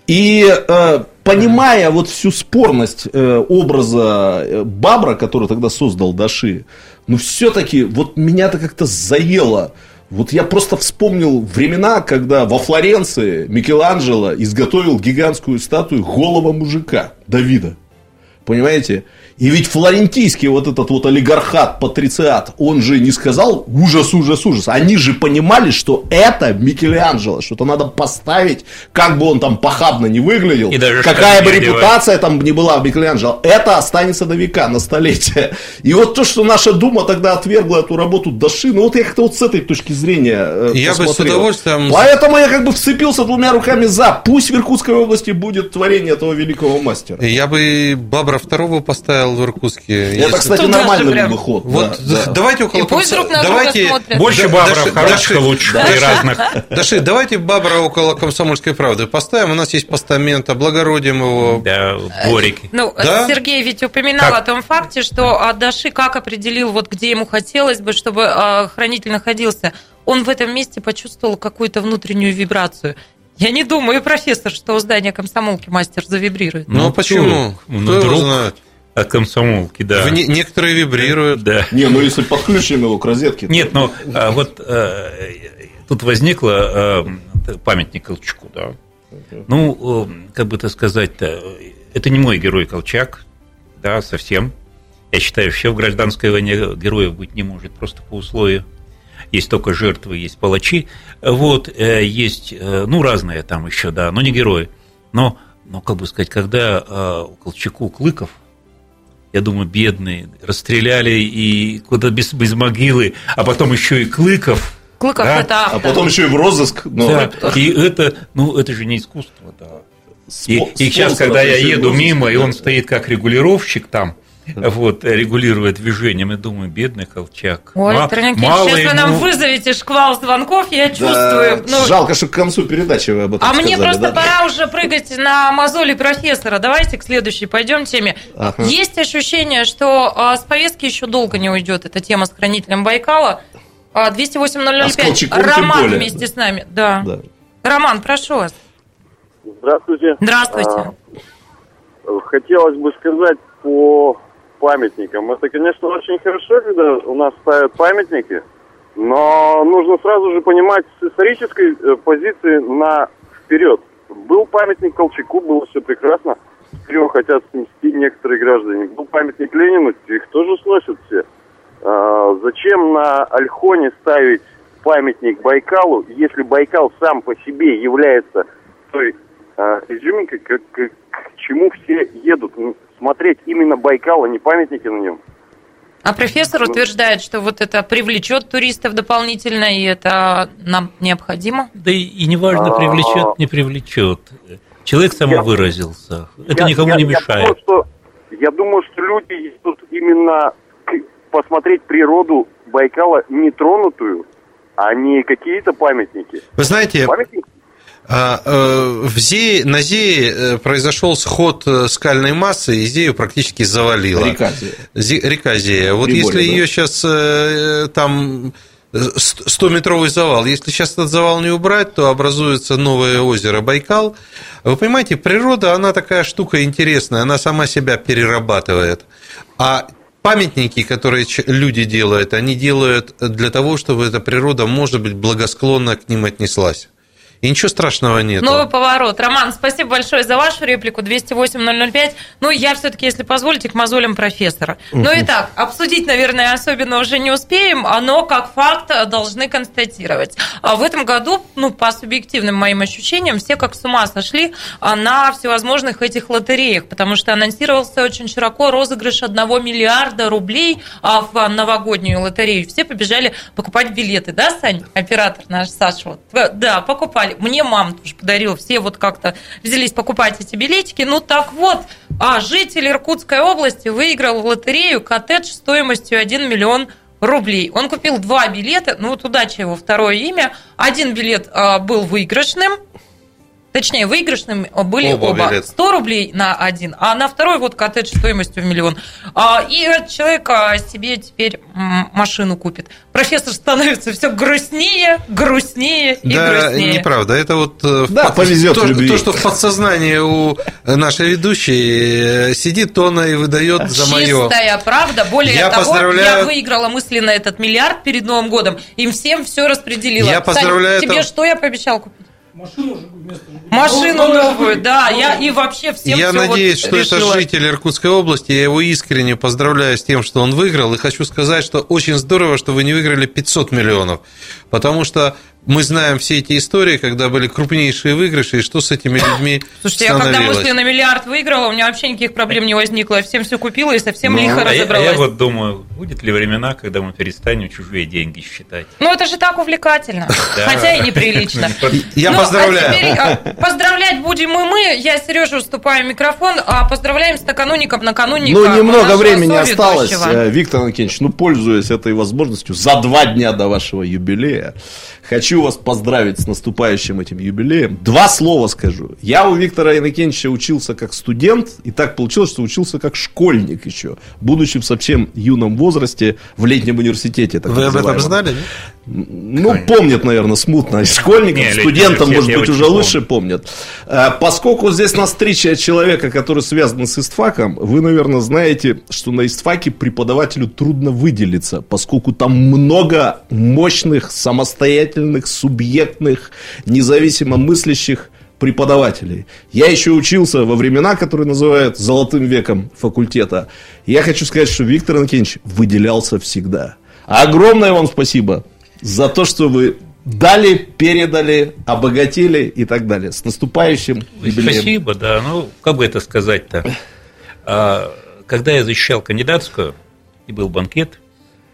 И э, понимая вот всю спорность э, образа э, Бабра, который тогда создал Даши, ну все-таки вот меня-то как-то заело. Вот я просто вспомнил времена, когда во Флоренции Микеланджело изготовил гигантскую статую голого мужика Давида. Понимаете? И ведь флорентийский вот этот вот олигархат, патрициат, он же не сказал ужас, ужас, ужас. Они же понимали, что это Микеланджело, что-то надо поставить, как бы он там похабно не выглядел, И даже какая бы репутация там не была в Микеланджело, это останется на века, на столетия. И вот то, что наша Дума тогда отвергла эту работу Даши, ну вот я как-то вот с этой точки зрения э, Я бы с посмотрел. удовольствием- Поэтому я как бы вцепился двумя руками за. Пусть в Иркутской области будет творение этого великого мастера. Я бы Бабра второго поставил в Иркутске. Это, если- кстати, Туда нормальный прям. бы ход. Вот да, да. давайте около И пусть друг на друга давайте смотрят. Больше Да- бабров Даши- хороших и Даши- лучших Даши- и разных. Даши, давайте Бабра около комсомольской правды поставим. У нас есть постамент, облагородим его. Да, дворики. Ну, Да? Сергей ведь упоминал Как? о том факте, что Даши как определил, вот где ему хотелось бы, чтобы а, хранитель находился. Он в этом месте почувствовал какую-то внутреннюю вибрацию. Я не думаю, <laughs> профессор, что у здания комсомолки мастер завибрирует. Ну, Ну, почему? Ну, Кто его вдруг. знает? От комсомолки, да. В не- некоторые вибрируют. Да. Не, ну если подключим его к розетке. то- Нет, но а, вот э, тут возникло э, памятник Колчаку, да. Ну, э, как бы это сказать-то, это не мой герой Колчак, да, совсем. Я считаю, что в гражданской войне героев быть не может, просто по условию. Есть только жертвы, есть палачи. Вот, есть, ну, разные там еще, да, но не герои. Но, но как бы сказать, когда у Колчаку Клыков, я думаю, бедные, расстреляли и куда без, без могилы, а потом еще и Клыков. Клыков Да, это А автор. потом еще и в розыск. ну, Да, и это, ну, это же не искусство, да. И, спо- и сейчас, спонсоров когда я и еду мимо, и он стоит как регулировщик там, <laughs> вот, регулирует движением, я думаю, бедный Колчак. Ой, Ма- мало сейчас вы нам ему- вызовете шквал звонков, я Да, чувствую. Ну, Жалко, что к концу передачи вы об этом А мне сказали, просто да? пора уже прыгать на мозоли профессора. Давайте к следующей пойдем теме. Ага. Есть ощущение, что а, с повестки еще долго не уйдет эта тема с хранителем Байкала. А, 208-005. А Роман более. вместе с нами. Да. Да. Роман, прошу вас. Здравствуйте. Здравствуйте. А, Хотелось бы сказать по памятникам. Это, конечно, очень хорошо, когда у нас ставят памятники, но нужно сразу же понимать с исторической э, позиции на вперед. Был памятник Колчаку, было все прекрасно. Теперь хотят снести некоторые граждане. Был памятник Ленину, их тоже сносят все. А, зачем на Альхоне ставить памятник Байкалу, если Байкал сам по себе является той а, изюминкой, к, к- к чему все едут м, смотреть именно Байкал, а не памятники на нем. А профессор утверждает, что вот это привлечет туристов дополнительно, и это нам необходимо. Да и, и неважно, А. привлечет, не привлечет. Человек самовыразился. Это Я- никому я- не я мешает. думаю, что, я думаю, что люди едут именно к- посмотреть природу Байкала нетронутую, а не какие-то памятники. Вы знаете, Памятник в Зее, на Зее э, произошел сход э, скальной массы, и Зею практически завалило. Река Зея. Зе- Река Зея. Вот Приборе, если да? ее сейчас там 100-метровый завал, если сейчас этот завал не убрать, то образуется новое озеро Байкал. Вы понимаете, природа, она такая штука интересная, она сама себя перерабатывает. А памятники, которые люди делают, они делают для того, чтобы эта природа, может быть, благосклонно к ним отнеслась. И ничего страшного нет. Новый поворот. Роман, спасибо большое за вашу реплику. 208-005. Ну, я все-таки, если позволите, к мозолям профессора. Ну, итак, обсудить, наверное, особенно уже не успеем, но как факт должны констатировать. А В этом году, ну, по субъективным моим ощущениям, все как с ума сошли а, на всевозможных этих лотереях, потому что анонсировался очень широко розыгрыш 1 миллиарда рублей а, в новогоднюю лотерею. Все побежали покупать билеты, да, Сань, оператор наш Саша? Вот. Э, Да, покупали. Мне мама тоже подарила. Все вот как-то взялись покупать эти билетики. Ну так вот, а житель Иркутской области выиграл в лотерею коттедж стоимостью 1 миллион рублей. Он купил два билета, ну вот удача его второе имя. Один билет а, был выигрышным, Точнее, выигрышным были Оба оба. билета. 100 рублей на один, а на второй вот коттедж стоимостью в миллион. А, И этот человек себе теперь машину купит. Профессор становится все грустнее, грустнее и да, грустнее. неправда. Это вот э, Да, повезет то, любви. то, что в подсознании у нашей ведущей э, сидит, то она и выдает за мое. Чистая правда. Более Я того, поздравляю- я выиграла мысленно этот миллиард перед Новым годом. Им всем все распределила. Я поздравляю тебе этого- что я пообещал купить? Машину новую, да. Я и вообще всем Я надеюсь, вот что решила. это житель Иркутской области. Я его искренне поздравляю с тем, что он выиграл. И хочу сказать, что очень здорово, что вы не выиграли 500 миллионов. Потому что мы знаем все эти истории, когда были крупнейшие выигрыши, и что с этими людьми Слушайте, я когда становилось. мысли на миллиард выиграла, у меня вообще никаких проблем не возникло. Я всем все купила и совсем Ну, лихо А я, а я разобралась. вот думаю, будет ли времена, когда мы перестанем чужие деньги считать? Ну, это же так увлекательно. Да. Хотя и неприлично. <laughs> Я Ну, поздравляю. а теперь, а, поздравлять будем и мы. Я, Сережа, уступаю микрофон. А поздравляем с накануником накануника. Ну, немного времени осталось, э, Виктор Анкенч, ну, пользуясь этой возможностью, за два дня до вашего юбилея, хочу вас поздравить с наступающим этим юбилеем. Два слова скажу. Я у Виктора Иннокенча учился как студент, и так получилось, что учился как школьник еще, будучи в совсем юном возрасте в летнем университете. так Вы об этом называемом. знали? нет? Ну, помнят, наверное, смутно. Школьникам, Не, студентам, может быть, уже помню. лучше помнят. Э, Поскольку здесь нас встреча человека, который связан с истфаком, вы, наверное, знаете, что на истфаке преподавателю трудно выделиться, поскольку там много мощных, самостоятельных, субъектных, независимо мыслящих преподавателей. Я еще учился во времена, которые называют золотым веком факультета. Я хочу сказать, что Виктор Анкенч выделялся всегда. Огромное вам спасибо за то, что вы дали, передали, обогатили и так далее. С наступающим юбилеем. Спасибо, да. Ну, как бы это сказать-то? А, Когда я защищал кандидатскую, и был банкет,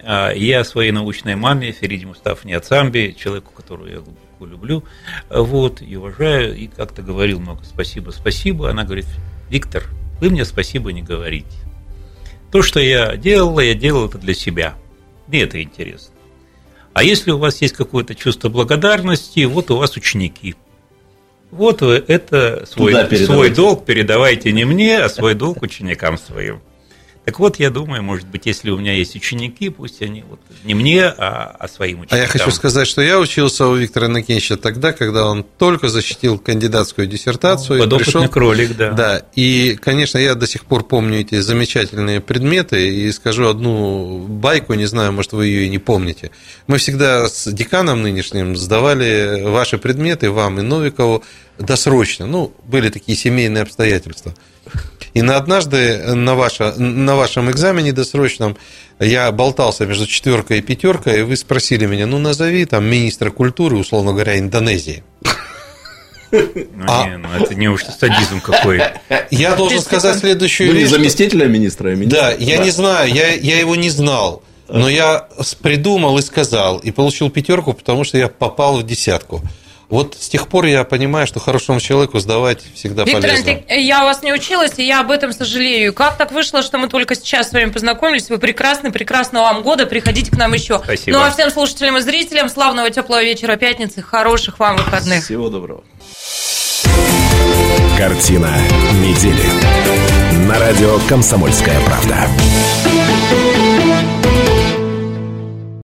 а, я своей научной маме, Фериде Мустафне Ацамби, человеку, которого я глубоко люблю, вот, и уважаю, и как-то говорил много спасибо, спасибо. Она говорит, Виктор, вы мне спасибо не говорите. То, что я делала, я делал это для себя. Мне это интересно. А если у вас есть какое-то чувство благодарности, вот у вас ученики. Вот вы это свой, свой долг передавайте не мне, а свой долг ученикам своим. Так вот, я думаю, может быть, если у меня есть ученики, пусть они вот не мне, а, а своим А ученикам. я хочу сказать, что я учился у Виктора Накинча тогда, когда он только защитил кандидатскую диссертацию. и Подопытный пришел- кролик, да. Да, и, конечно, я до сих пор помню эти замечательные предметы, и скажу одну байку, не знаю, может, вы ее и не помните. Мы всегда с деканом нынешним сдавали ваши предметы, вам и Новикову, досрочно. Ну, были такие семейные обстоятельства. И на однажды на, ваше, на вашем экзамене досрочном я болтался между четверкой и пятеркой, и вы спросили меня, ну, назови там министра культуры, условно говоря, Индонезии. Ну, А- не, ну, это не уж садизм какой. Я должен сказать следующую Вы не вещь. заместителя министра, а министра? Да, я не знаю, я, я его не знал. Но я придумал и сказал, и получил пятерку, потому что я попал в десятку. Вот с тех пор я понимаю, что хорошему человеку сдавать всегда Виктор полезно. Антик, я у вас не училась, и я об этом сожалею. Как так вышло, что мы только сейчас с вами познакомились? Вы прекрасны, прекрасного вам года, приходите к нам еще. Спасибо. Ну а всем слушателям и зрителям славного теплого вечера пятницы, хороших вам выходных. Всего доброго. Картина недели. На радио «Комсомольская правда».